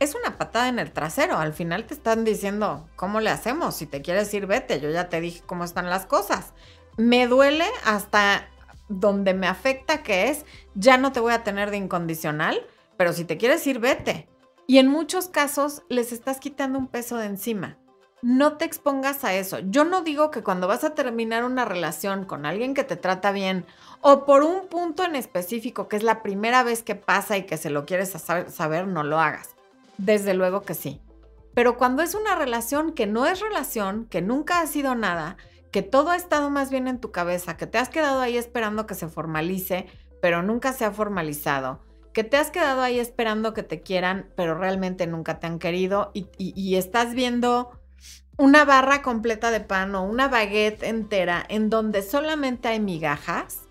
es una patada en el trasero. Al final te están diciendo, ¿cómo le hacemos? Si te quieres ir, vete. Yo ya te dije cómo están las cosas. Me duele hasta donde me afecta, que es, ya no te voy a tener de incondicional, pero si te quieres ir, vete. Y en muchos casos les estás quitando un peso de encima no te expongas a eso. Yo no digo que cuando vas a terminar una relación con alguien que te trata bien o por un punto en específico que es la primera vez que pasa y que se lo quieres saber, no lo hagas. Desde luego que sí. Pero cuando es una relación que no es relación, que nunca ha sido nada, que todo ha estado más bien en tu cabeza, que te has quedado ahí esperando que se formalice, pero nunca se ha formalizado, que te has quedado ahí esperando que te quieran, pero realmente nunca te han querido y, estás viendo una barra completa de pan o una baguette entera en donde solamente hay migajas,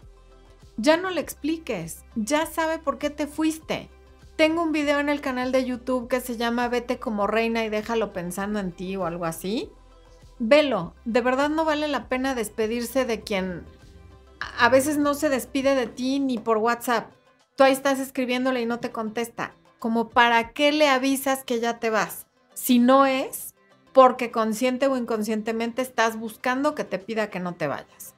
ya no le expliques, ya sabe por qué te fuiste. Tengo un video en el canal de YouTube que se llama Vete como reina y déjalo pensando en ti o algo así. Velo, de verdad no vale la pena despedirse de quien a veces no se despide de ti ni por WhatsApp. Tú ahí estás escribiéndole y no te contesta. Como para qué le avisas que ya te vas. Si no es porque consciente o inconscientemente estás buscando que te pida que no te vayas.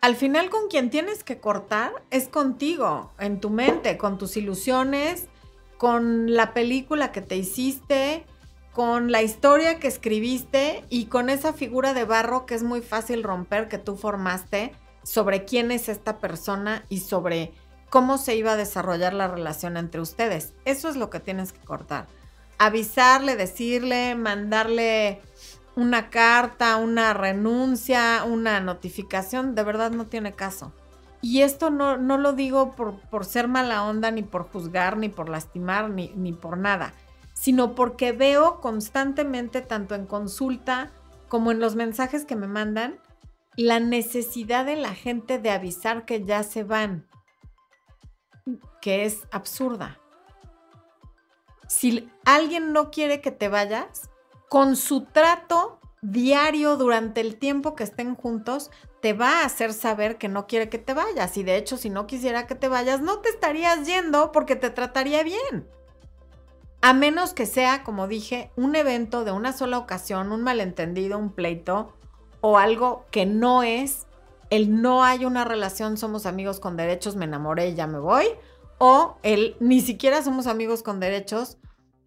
Al final con quien tienes que cortar es contigo, en tu mente, con tus ilusiones, con la película que te hiciste, con la historia que escribiste y con esa figura de barro que es muy fácil romper que tú formaste sobre quién es esta persona y sobre cómo se iba a desarrollar la relación entre ustedes. Eso es lo que tienes que cortar. Avisarle, decirle, mandarle una carta, una renuncia, una notificación, de verdad no tiene caso. Y esto no, no lo digo por, por, ser mala onda, ni por juzgar, ni por lastimar, ni, ni por nada, sino porque veo constantemente, tanto en consulta como en los mensajes que me mandan, la necesidad de la gente de avisar que ya se van, que es absurda. Si alguien no quiere que te vayas, con su trato diario durante el tiempo que estén juntos, te va a hacer saber que no quiere que te vayas. Y de hecho, si no quisiera que te vayas, no te estarías yendo porque te trataría bien. A menos que sea, como dije, un evento de una sola ocasión, un malentendido, un pleito o algo que no es el no hay una relación, somos amigos con derechos, me enamoré y ya me voy, o el ni siquiera somos amigos con derechos,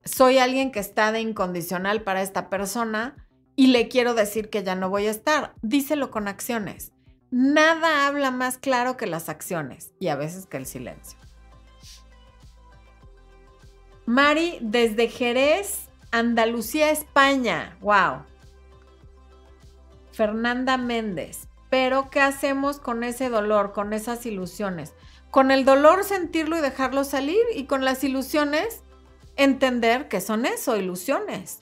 soy alguien que está de incondicional para esta persona y le quiero decir que ya no voy a estar. Díselo con acciones. Nada habla más claro que las acciones y a veces que el silencio. Mari, desde Jerez, Andalucía, España. ¡Wow! Fernanda Méndez. Pero, ¿qué hacemos con ese dolor, con esas ilusiones? Con el dolor sentirlo y dejarlo salir y con las ilusiones entender que son eso, ilusiones.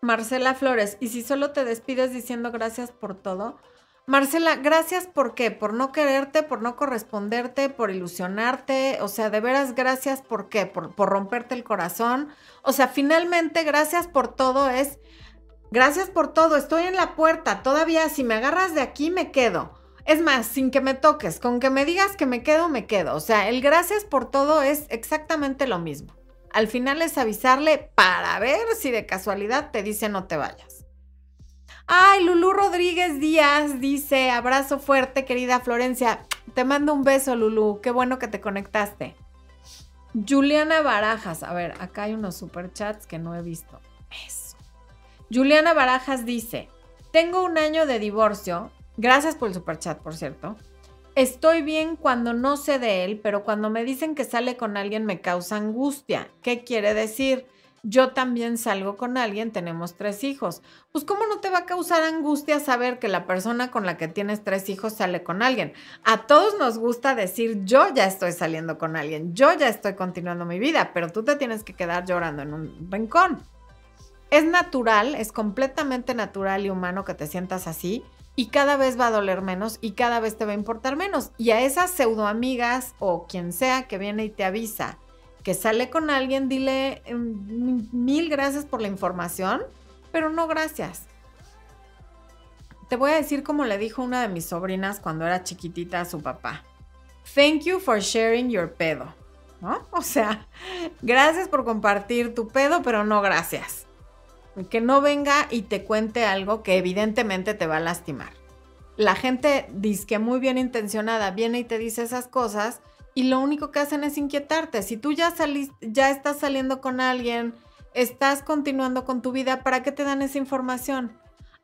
Marcela Flores, ¿y si solo te despides diciendo gracias por todo? Marcela, gracias por qué? Por no quererte, por no corresponderte, por ilusionarte. O sea, de veras, gracias por qué? Por, por romperte el corazón. O sea, finalmente, gracias por todo es, gracias por todo, estoy en la puerta, todavía si me agarras de aquí me quedo. Es más, sin que me toques, con que me digas que me quedo, me quedo. O sea, el gracias por todo es exactamente lo mismo. Al final es avisarle para ver si de casualidad te dice no te vayas. Ay, Lulú Rodríguez Díaz dice, abrazo fuerte, querida Florencia. Te mando un beso, Lulú. Qué bueno que te conectaste. Juliana Barajas. A ver, acá hay unos superchats que no he visto. Eso. Juliana Barajas dice, tengo un año de divorcio. Gracias por el superchat, por cierto. Estoy bien cuando no sé de él, pero cuando me dicen que sale con alguien me causa angustia. ¿Qué quiere decir? Yo también salgo con alguien, tenemos tres hijos. Pues ¿cómo no te va a causar angustia saber que la persona con la que tienes tres hijos sale con alguien? A todos nos gusta decir yo ya estoy saliendo con alguien, yo ya estoy continuando mi vida, pero tú te tienes que quedar llorando en un rincón. Es natural, es completamente natural y humano que te sientas así y cada vez va a doler menos y cada vez te va a importar menos. Y a esas pseudo amigas o quien sea que viene y te avisa que sale con alguien, dile em, mil gracias por la información, pero no gracias. Te voy a decir como le dijo una de mis sobrinas cuando era chiquitita a su papá. Thank you for sharing your pedo. ¿No? O sea, gracias por compartir tu pedo, pero no gracias que no venga y te cuente algo que evidentemente te va a lastimar. La gente dice que muy bien intencionada viene y te dice esas cosas y lo único que hacen es inquietarte. Si tú ya saliste, ya estás saliendo con alguien, estás continuando con tu vida, ¿para qué te dan esa información?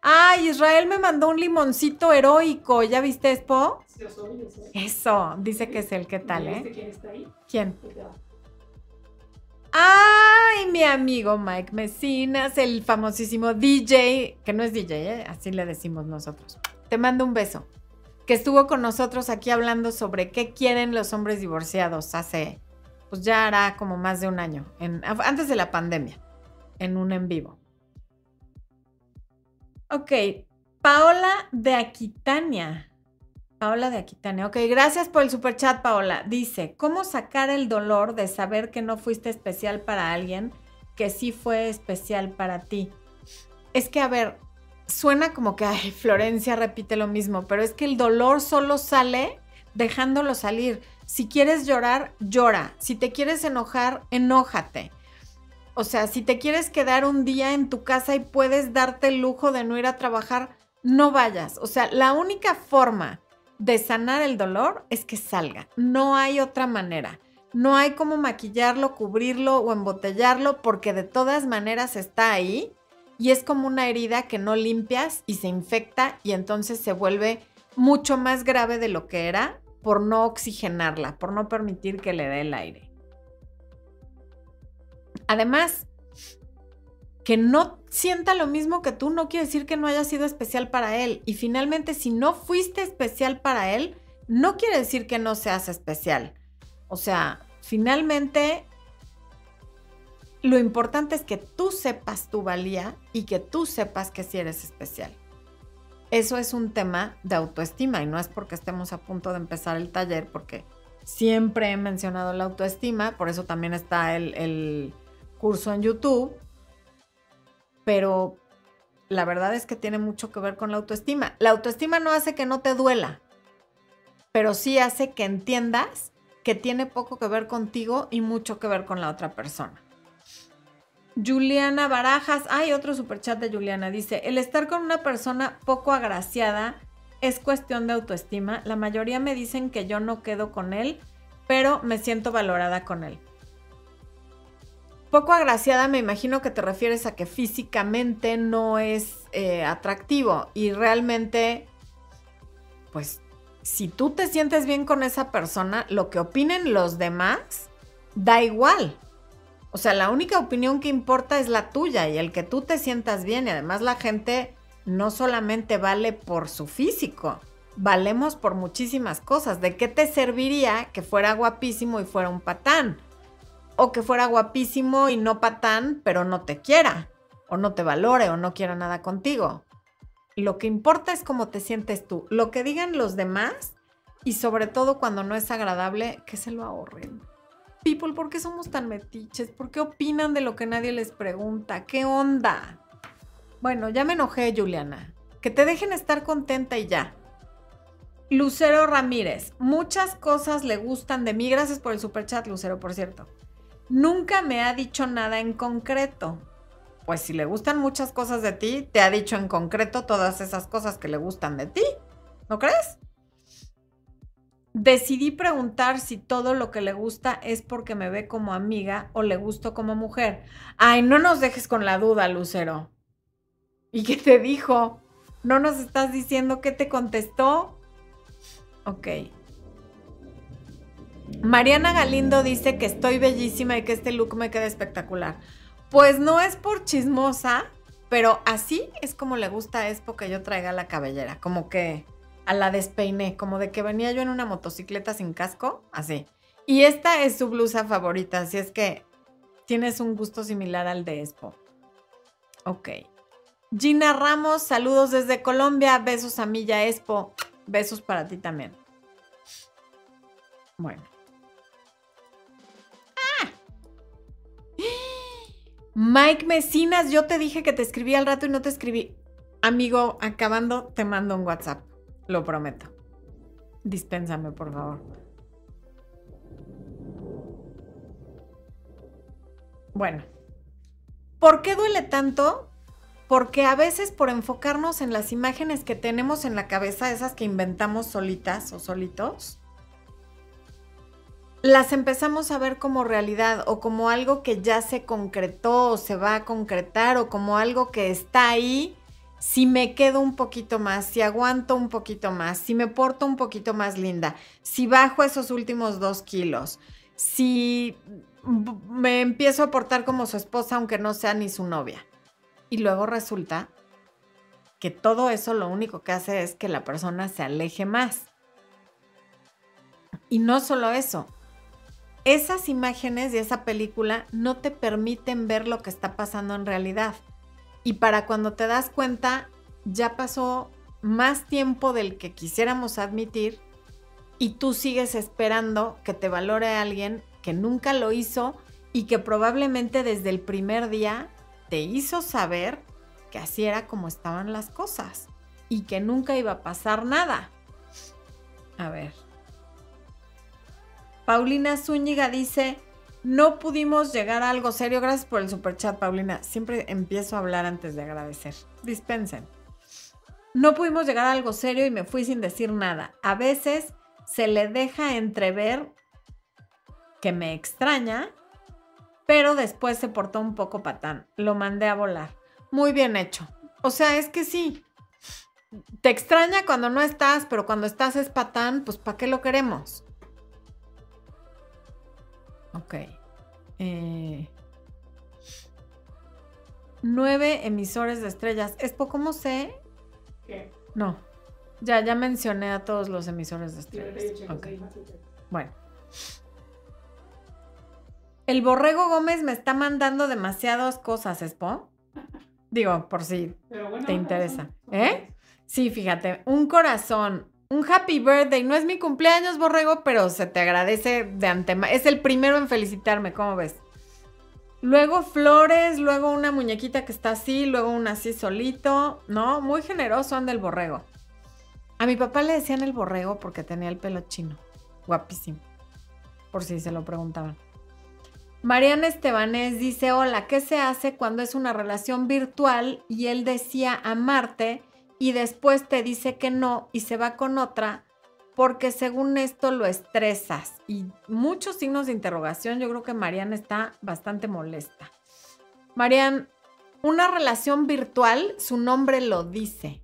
Ay, Israel me mandó un limoncito heroico. ¿Ya viste, Expo? Eso, dice que es el. ¿Qué tal, eh? quién está ahí? ¿Quién? Ay, mi amigo Mike Messinas, el famosísimo DJ, que no es DJ, ¿eh? así le decimos nosotros. Te mando un beso. Que estuvo con nosotros aquí hablando sobre qué quieren los hombres divorciados hace, pues ya hará como más de un año, antes de la pandemia, en un en vivo. Ok, Paola de Aquitania. Paola de Aquitania. Ok, gracias por el super chat, Paola. Dice, ¿cómo sacar el dolor de saber que no fuiste especial para alguien que sí fue especial para ti? Es que, a ver, suena como que, Florencia repite lo mismo, pero es que el dolor solo sale dejándolo salir. Si quieres llorar, llora. Si te quieres enojar, enójate. O sea, si te quieres quedar un día en tu casa y puedes darte el lujo de no ir a trabajar, no vayas. O sea, la única forma de sanar el dolor es que salga. No hay otra manera. No hay como maquillarlo, cubrirlo o embotellarlo porque de todas maneras está ahí y es como una herida que no limpias y se infecta y entonces se vuelve mucho más grave de lo que era por no oxigenarla, por no permitir que le dé el aire. Además, que no sienta lo mismo que tú no quiere decir que no haya sido especial para él. Y finalmente, si no fuiste especial para él, no quiere decir que no seas especial. O sea, finalmente, lo importante es que tú sepas tu valía y que tú sepas que sí eres especial. Eso es un tema de autoestima y no es porque estemos a punto de empezar el taller, porque siempre he mencionado la autoestima, por eso también está el, el curso en YouTube pero la verdad es que tiene mucho que ver con la autoestima. La autoestima no hace que no te duela, pero sí hace que entiendas que tiene poco que ver contigo y mucho que ver con la otra persona. Juliana Barajas, hay otro superchat de Juliana, dice, el estar con una persona poco agraciada es cuestión de autoestima. La mayoría me dicen que yo no quedo con él, pero me siento valorada con él. Poco agraciada me imagino que te refieres a que físicamente no es eh, atractivo y realmente, pues, si tú te sientes bien con esa persona, lo que opinen los demás da igual. O sea, la única opinión que importa es la tuya y el que tú te sientas bien. Y además la gente no solamente vale por su físico, valemos por muchísimas cosas. ¿De qué te serviría que fuera guapísimo y fuera un patán? O que fuera guapísimo y no patán, pero no te quiera, o no te valore, o no quiera nada contigo. Lo que importa es cómo te sientes tú. Lo que digan los demás, y sobre todo cuando no es agradable, que se lo ahorren. People, ¿por qué somos tan metiches? ¿Por qué opinan de lo que nadie les pregunta? ¿Qué onda? Bueno, ya me enojé, Juliana. Que te dejen estar contenta y ya. Lucero Ramírez, muchas cosas le gustan de mí. Gracias por el superchat, Lucero, por cierto. Nunca me ha dicho nada en concreto. Pues si le gustan muchas cosas de ti, te ha dicho en concreto todas esas cosas que le gustan de ti. ¿No crees? Decidí preguntar si todo lo que le gusta es porque me ve como amiga o le gusto como mujer. Ay, no nos dejes con la duda, Lucero. ¿Y qué te dijo? ¿No nos estás diciendo qué te contestó? Ok. Mariana Galindo dice que estoy bellísima y que este look me queda espectacular. Pues no es por chismosa, pero así es como le gusta a Expo que yo traiga la cabellera, como que a la despeiné, como de que venía yo en una motocicleta sin casco, así. Y esta es su blusa favorita, así es que tienes un gusto similar al de Expo. Ok. Gina Ramos, saludos desde Colombia, besos a Milla Expo, besos para ti también. Bueno. Mike Mesinas, yo te dije que te escribí al rato y no te escribí. Amigo, acabando, te mando un WhatsApp. Lo prometo. Dispénsame, por favor. Bueno. ¿Por qué duele tanto? Porque a veces por enfocarnos en las imágenes que tenemos en la cabeza, esas que inventamos solitas o solitos, las empezamos a ver como realidad o como algo que ya se concretó o se va a concretar o como algo que está ahí, si me quedo un poquito más, si aguanto un poquito más, si me porto un poquito más linda, si bajo esos últimos dos kilos, si me empiezo a portar como su esposa aunque no sea ni su novia. Y luego resulta que todo eso lo único que hace es que la persona se aleje más. Y no solo eso, esas imágenes de esa película no te permiten ver lo que está pasando en realidad. Y para cuando te das cuenta, ya pasó más tiempo del que quisiéramos admitir y tú sigues esperando que te valore alguien que nunca lo hizo y que probablemente desde el primer día te hizo saber que así era como estaban las cosas y que nunca iba a pasar nada. A ver. Paulina Zúñiga dice, no pudimos llegar a algo serio. Gracias por el super chat, Paulina. Siempre empiezo a hablar antes de agradecer. Dispensen. No pudimos llegar a algo serio y me fui sin decir nada. A veces se le deja entrever que me extraña, pero después se portó un poco patán. Lo mandé a volar. Muy bien hecho. O sea, es que sí. Te extraña cuando no estás, pero cuando estás es patán, pues ¿para qué lo queremos? Ok. Eh, nueve emisores de estrellas. Expo, ¿cómo sé? ¿Qué? No. Ya, ya mencioné a todos los emisores de estrellas. yo checo, Ok, sí, más que checo. Bueno. El Borrego Gómez me está mandando demasiadas cosas, Expo. Digo, por si bueno, te interesa. ¿Eh? Sí, fíjate, un corazón, un happy birthday. No es mi cumpleaños, Borrego, pero se te agradece de antemano. Es el primero en felicitarme, ¿cómo ves? Luego flores, luego una muñequita que está así, luego una así solito, ¿no? Muy generoso anda el borrego. A mi papá le decían el borrego porque tenía el pelo chino. Guapísimo. Por si se lo preguntaban. Mariana Estebanés dice, hola, ¿qué se hace cuando es una relación virtual y él decía amarte y después te dice que no y se va con otra porque según esto lo estresas? Y muchos signos de interrogación, yo creo que Mariana está bastante molesta. Marian, una relación virtual, su nombre lo dice,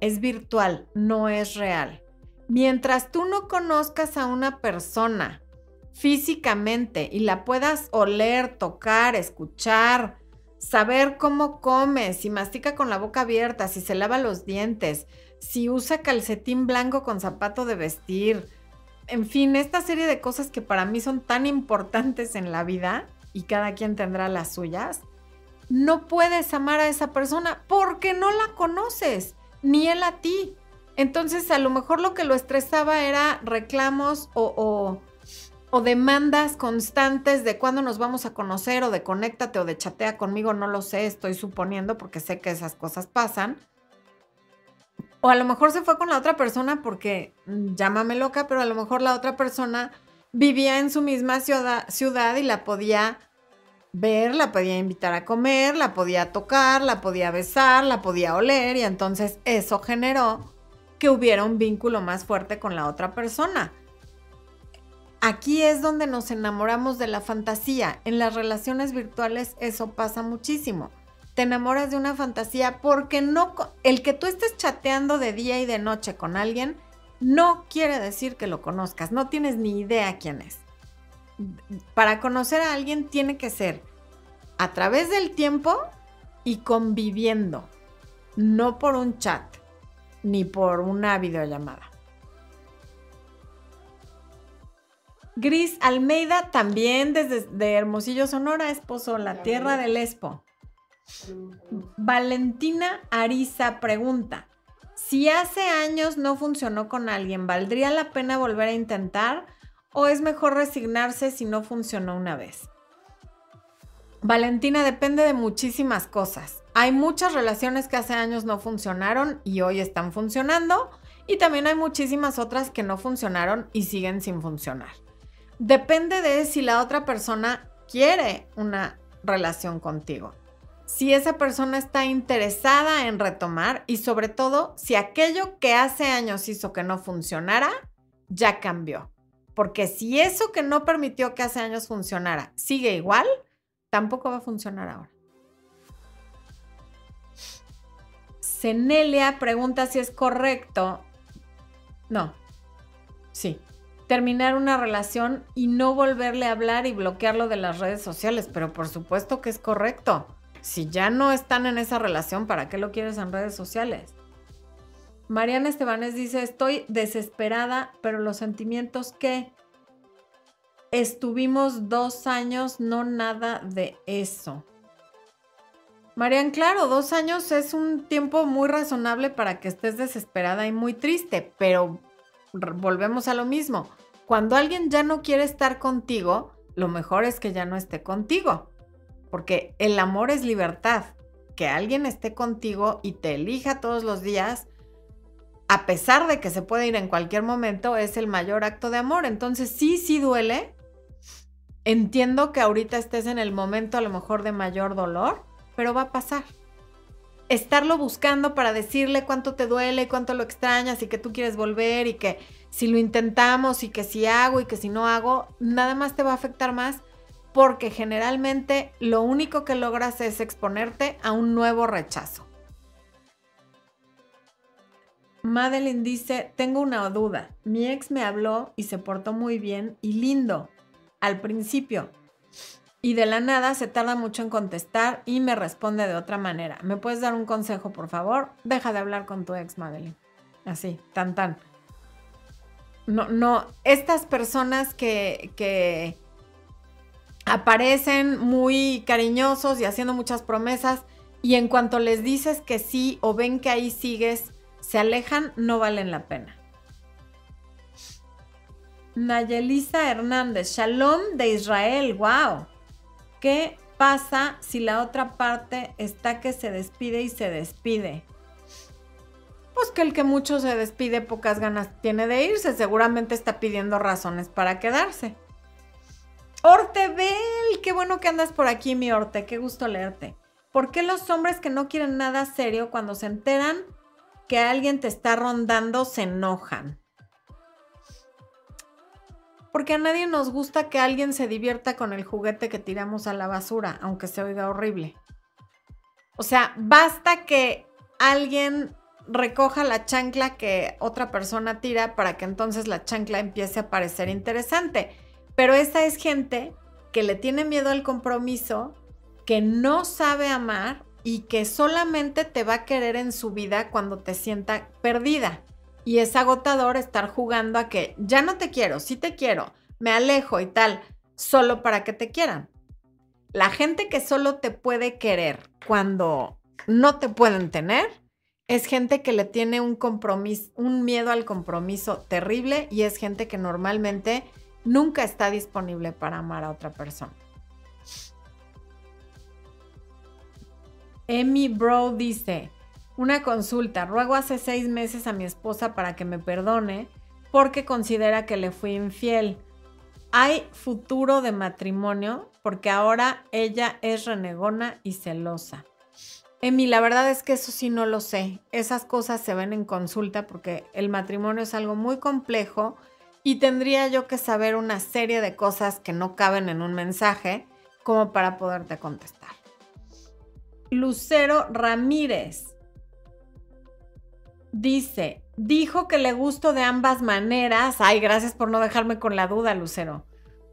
es virtual, no es real. Mientras tú no conozcas a una persona, físicamente y la puedas oler, tocar, escuchar, saber cómo come, si mastica con la boca abierta, si se lava los dientes, si usa calcetín blanco con zapato de vestir, en fin, esta serie de cosas que para mí son tan importantes en la vida y cada quien tendrá las suyas, no puedes amar a esa persona porque no la conoces, ni él a ti. Entonces, a lo mejor lo que lo estresaba era reclamos o, o o demandas constantes de cuándo nos vamos a conocer o de conéctate o de chatea conmigo, no lo sé, estoy suponiendo porque sé que esas cosas pasan. O a lo mejor se fue con la otra persona porque, mm, llámame loca, pero a lo mejor la otra persona vivía en su misma ciudad, ciudad y la podía ver, la podía invitar a comer, la podía tocar, la podía besar, la podía oler y entonces eso generó que hubiera un vínculo más fuerte con la otra persona. Aquí es donde nos enamoramos de la fantasía. En las relaciones virtuales eso pasa muchísimo. Te enamoras de una fantasía porque no el que tú estés chateando de día y de noche con alguien no quiere decir que lo conozcas, no tienes ni idea quién es. Para conocer a alguien tiene que ser a través del tiempo y conviviendo, no por un chat ni por una videollamada. Gris Almeida también desde de Hermosillo, Sonora, esposo, la tierra del Expo. Valentina Ariza pregunta, si hace años no funcionó con alguien, ¿valdría la pena volver a intentar o es mejor resignarse si no funcionó una vez? Valentina, depende de muchísimas cosas. Hay muchas relaciones que hace años no funcionaron y hoy están funcionando y también hay muchísimas otras que no funcionaron y siguen sin funcionar. Depende de si la otra persona quiere una relación contigo. Si esa persona está interesada en retomar y sobre todo si aquello que hace años hizo que no funcionara, ya cambió. Porque si eso que no permitió que hace años funcionara sigue igual, tampoco va a funcionar ahora. Cenelia pregunta si es correcto. No. Sí. Terminar una relación y no volverle a hablar y bloquearlo de las redes sociales. Pero por supuesto que es correcto. Si ya no están en esa relación, ¿para qué lo quieres en redes sociales? Mariana Estebanes dice, estoy desesperada, pero los sentimientos que estuvimos dos años, no nada de eso. Marian, claro, dos años es un tiempo muy razonable para que estés desesperada y muy triste, pero volvemos a lo mismo. Cuando alguien ya no quiere estar contigo, lo mejor es que ya no esté contigo, porque el amor es libertad. Que alguien esté contigo y te elija todos los días, a pesar de que se puede ir en cualquier momento, es el mayor acto de amor. Entonces sí, sí duele. Entiendo que ahorita estés en el momento a lo mejor de mayor dolor, pero va a pasar. Estarlo buscando para decirle cuánto te duele, cuánto lo extrañas y que tú quieres volver y que si lo intentamos y que si hago y que si no hago, nada más te va a afectar más porque generalmente lo único que logras es exponerte a un nuevo rechazo. Madeline dice, tengo una duda. Mi ex me habló y se portó muy bien y lindo al principio. Y de la nada se tarda mucho en contestar y me responde de otra manera. ¿Me puedes dar un consejo, por favor? Deja de hablar con tu ex, Madeline. Así, tan tan. No, no, estas personas que, que aparecen muy cariñosos y haciendo muchas promesas y en cuanto les dices que sí o ven que ahí sigues, se alejan, no valen la pena. Nayelisa Hernández, Shalom de Israel, wow. ¿Qué pasa si la otra parte está que se despide y se despide? Pues que el que mucho se despide, pocas ganas tiene de irse. Seguramente está pidiendo razones para quedarse. Ortebel, qué bueno que andas por aquí, mi Orte. Qué gusto leerte. ¿Por qué los hombres que no quieren nada serio, cuando se enteran que alguien te está rondando, se enojan? Porque a nadie nos gusta que alguien se divierta con el juguete que tiramos a la basura, aunque se oiga horrible. O sea, basta que alguien recoja la chancla que otra persona tira para que entonces la chancla empiece a parecer interesante. Pero esa es gente que le tiene miedo al compromiso, que no sabe amar y que solamente te va a querer en su vida cuando te sienta perdida. Y es agotador estar jugando a que ya no te quiero, sí te quiero, me alejo y tal, solo para que te quieran. La gente que solo te puede querer cuando no te pueden tener, es gente que le tiene un compromiso, un miedo al compromiso terrible y es gente que normalmente nunca está disponible para amar a otra persona. Emi Bro dice, una consulta, ruego hace seis meses a mi esposa para que me perdone porque considera que le fui infiel. ¿Hay futuro de matrimonio? Porque ahora ella es renegona y celosa. Emi, la verdad es que eso sí no lo sé. Esas cosas se ven en consulta porque el matrimonio es algo muy complejo y tendría yo que saber una serie de cosas que no caben en un mensaje como para poderte contestar. Lucero Ramírez dice, dijo que le gustó de ambas maneras. Ay, gracias por no dejarme con la duda, Lucero.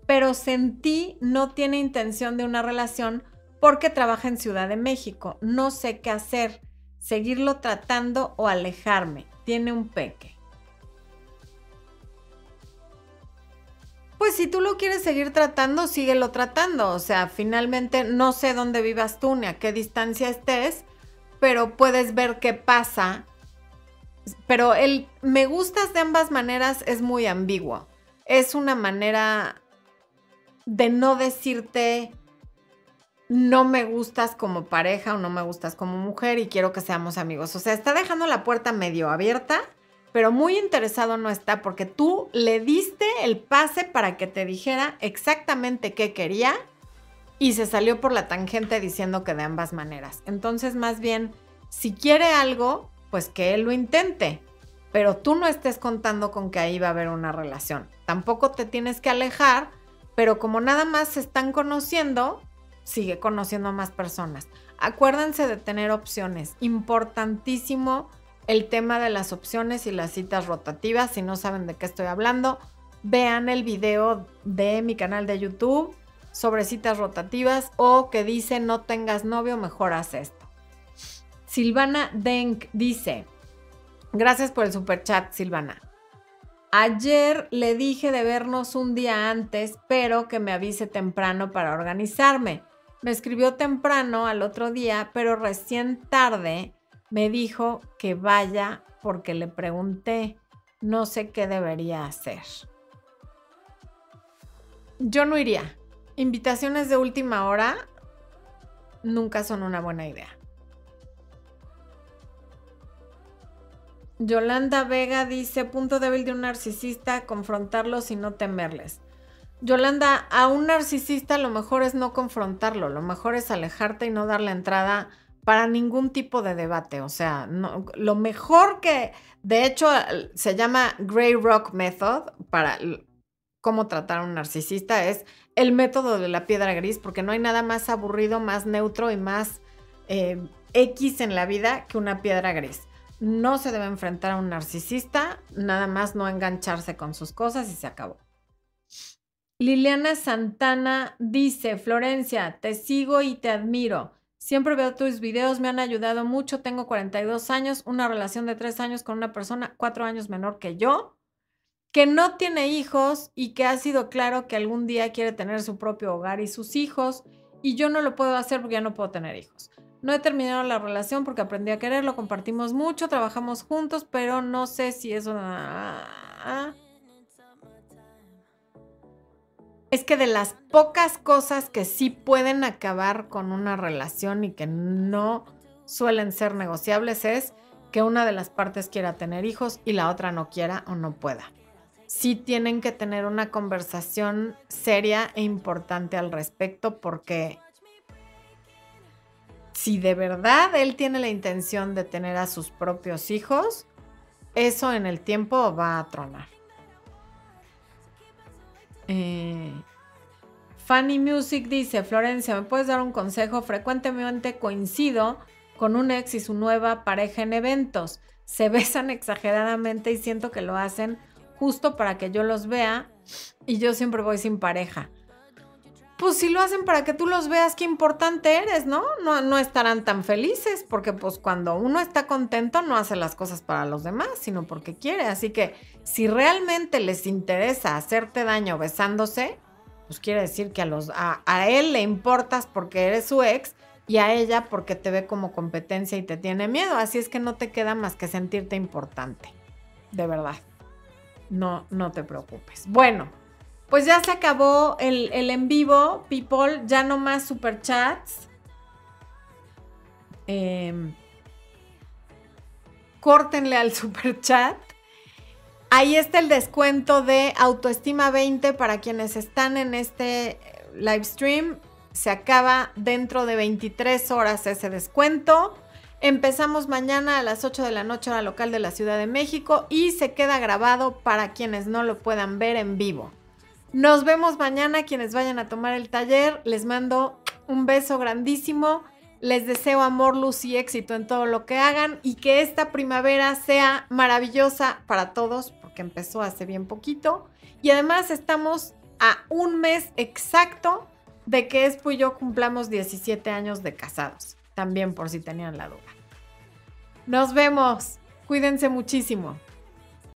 Pero sentí no tiene intención de una relación porque trabaja en Ciudad de México. No sé qué hacer, seguirlo tratando o alejarme. Tiene un peque. Pues si tú lo quieres seguir tratando, síguelo tratando. O sea, finalmente no sé dónde vivas tú ni a qué distancia estés, pero puedes ver qué pasa. Pero el me gustas de ambas maneras es muy ambiguo. Es una manera de no decirte no me gustas como pareja o no me gustas como mujer y quiero que seamos amigos. O sea, está dejando la puerta medio abierta, pero muy interesado no está porque tú le diste el pase para que te dijera exactamente qué quería y se salió por la tangente diciendo que de ambas maneras. Entonces, más bien, si quiere algo, pues que él lo intente, pero tú no estés contando con que ahí va a haber una relación. Tampoco te tienes que alejar, pero como nada más se están conociendo, sigue conociendo a más personas. Acuérdense de tener opciones. Importantísimo el tema de las opciones y las citas rotativas. Si no saben de qué estoy hablando, vean el video de mi canal de YouTube sobre citas rotativas o que dice no tengas novio, mejor haz esto. Silvana Denk dice, gracias por el super chat, Silvana. Ayer le dije de vernos un día antes, pero que me avise temprano para organizarme. Me escribió temprano al otro día, pero recién tarde me dijo que vaya porque le pregunté, no sé qué debería hacer. Yo no iría. Invitaciones de última hora nunca son una buena idea. Yolanda Vega dice, punto débil de un narcisista, confrontarlos y no temerles. Yolanda, a un narcisista lo mejor es no confrontarlo, lo mejor es alejarte y no darle entrada para ningún tipo de debate. O sea, lo mejor que, de hecho, se llama Grey Rock Method para cómo tratar a un narcisista, es el método de la piedra gris, porque no hay nada más aburrido, más neutro y más eh, X en la vida que una piedra gris. No se debe enfrentar a un narcisista, nada más no engancharse con sus cosas y se acabó. Liliana Santana dice, Florencia, te sigo y te admiro. Siempre veo tus videos, me han ayudado mucho. Tengo 42 años, una relación de 3 años con una persona 4 años menor que yo, que no tiene hijos y que ha sido claro que algún día quiere tener su propio hogar y sus hijos. Y yo no lo puedo hacer porque ya no puedo tener hijos. No he terminado la relación porque aprendí a quererlo, compartimos mucho, trabajamos juntos, pero no sé si eso... es que de las pocas cosas que sí pueden acabar con una relación y que no suelen ser negociables es que una de las partes quiera tener hijos y la otra no quiera o no pueda. Sí tienen que tener una conversación seria e importante al respecto porque si de verdad él tiene la intención de tener a sus propios hijos, eso en el tiempo va a tronar. Eh, Funny Music dice, Florencia, ¿me puedes dar un consejo? Frecuentemente coincido con un ex y su nueva pareja en eventos. Se besan exageradamente y siento que lo hacen justo para que yo los vea y yo siempre voy sin pareja. Pues si lo hacen para que tú los veas, qué importante eres, ¿no? No, estarán tan felices porque pues cuando uno está contento no hace las cosas para los demás, sino porque quiere. Así que si realmente les interesa hacerte daño besándose, pues quiere decir que a, los, a, él le importas porque eres su ex y a ella porque te ve como competencia y te tiene miedo. Así es que no te queda más que sentirte importante. De verdad. No, no te preocupes. Bueno, pues ya se acabó el, en vivo, people. Ya no más superchats. Eh, córtenle al superchat. Ahí está el descuento de Autoestima 20 para quienes están en este eh, live stream. Se acaba dentro de 23 horas ese descuento. Empezamos mañana a las 8 de la noche a la local de la Ciudad de México y se queda grabado para quienes no lo puedan ver en vivo. Nos vemos mañana quienes vayan a tomar el taller. Les mando un beso grandísimo. Les deseo amor, luz y éxito en todo lo que hagan y que esta primavera sea maravillosa para todos, que empezó hace bien poquito. Y además estamos a un mes exacto de que Espo y yo cumplamos 17 años de casados. También por si tenían la duda. Nos vemos. Cuídense muchísimo.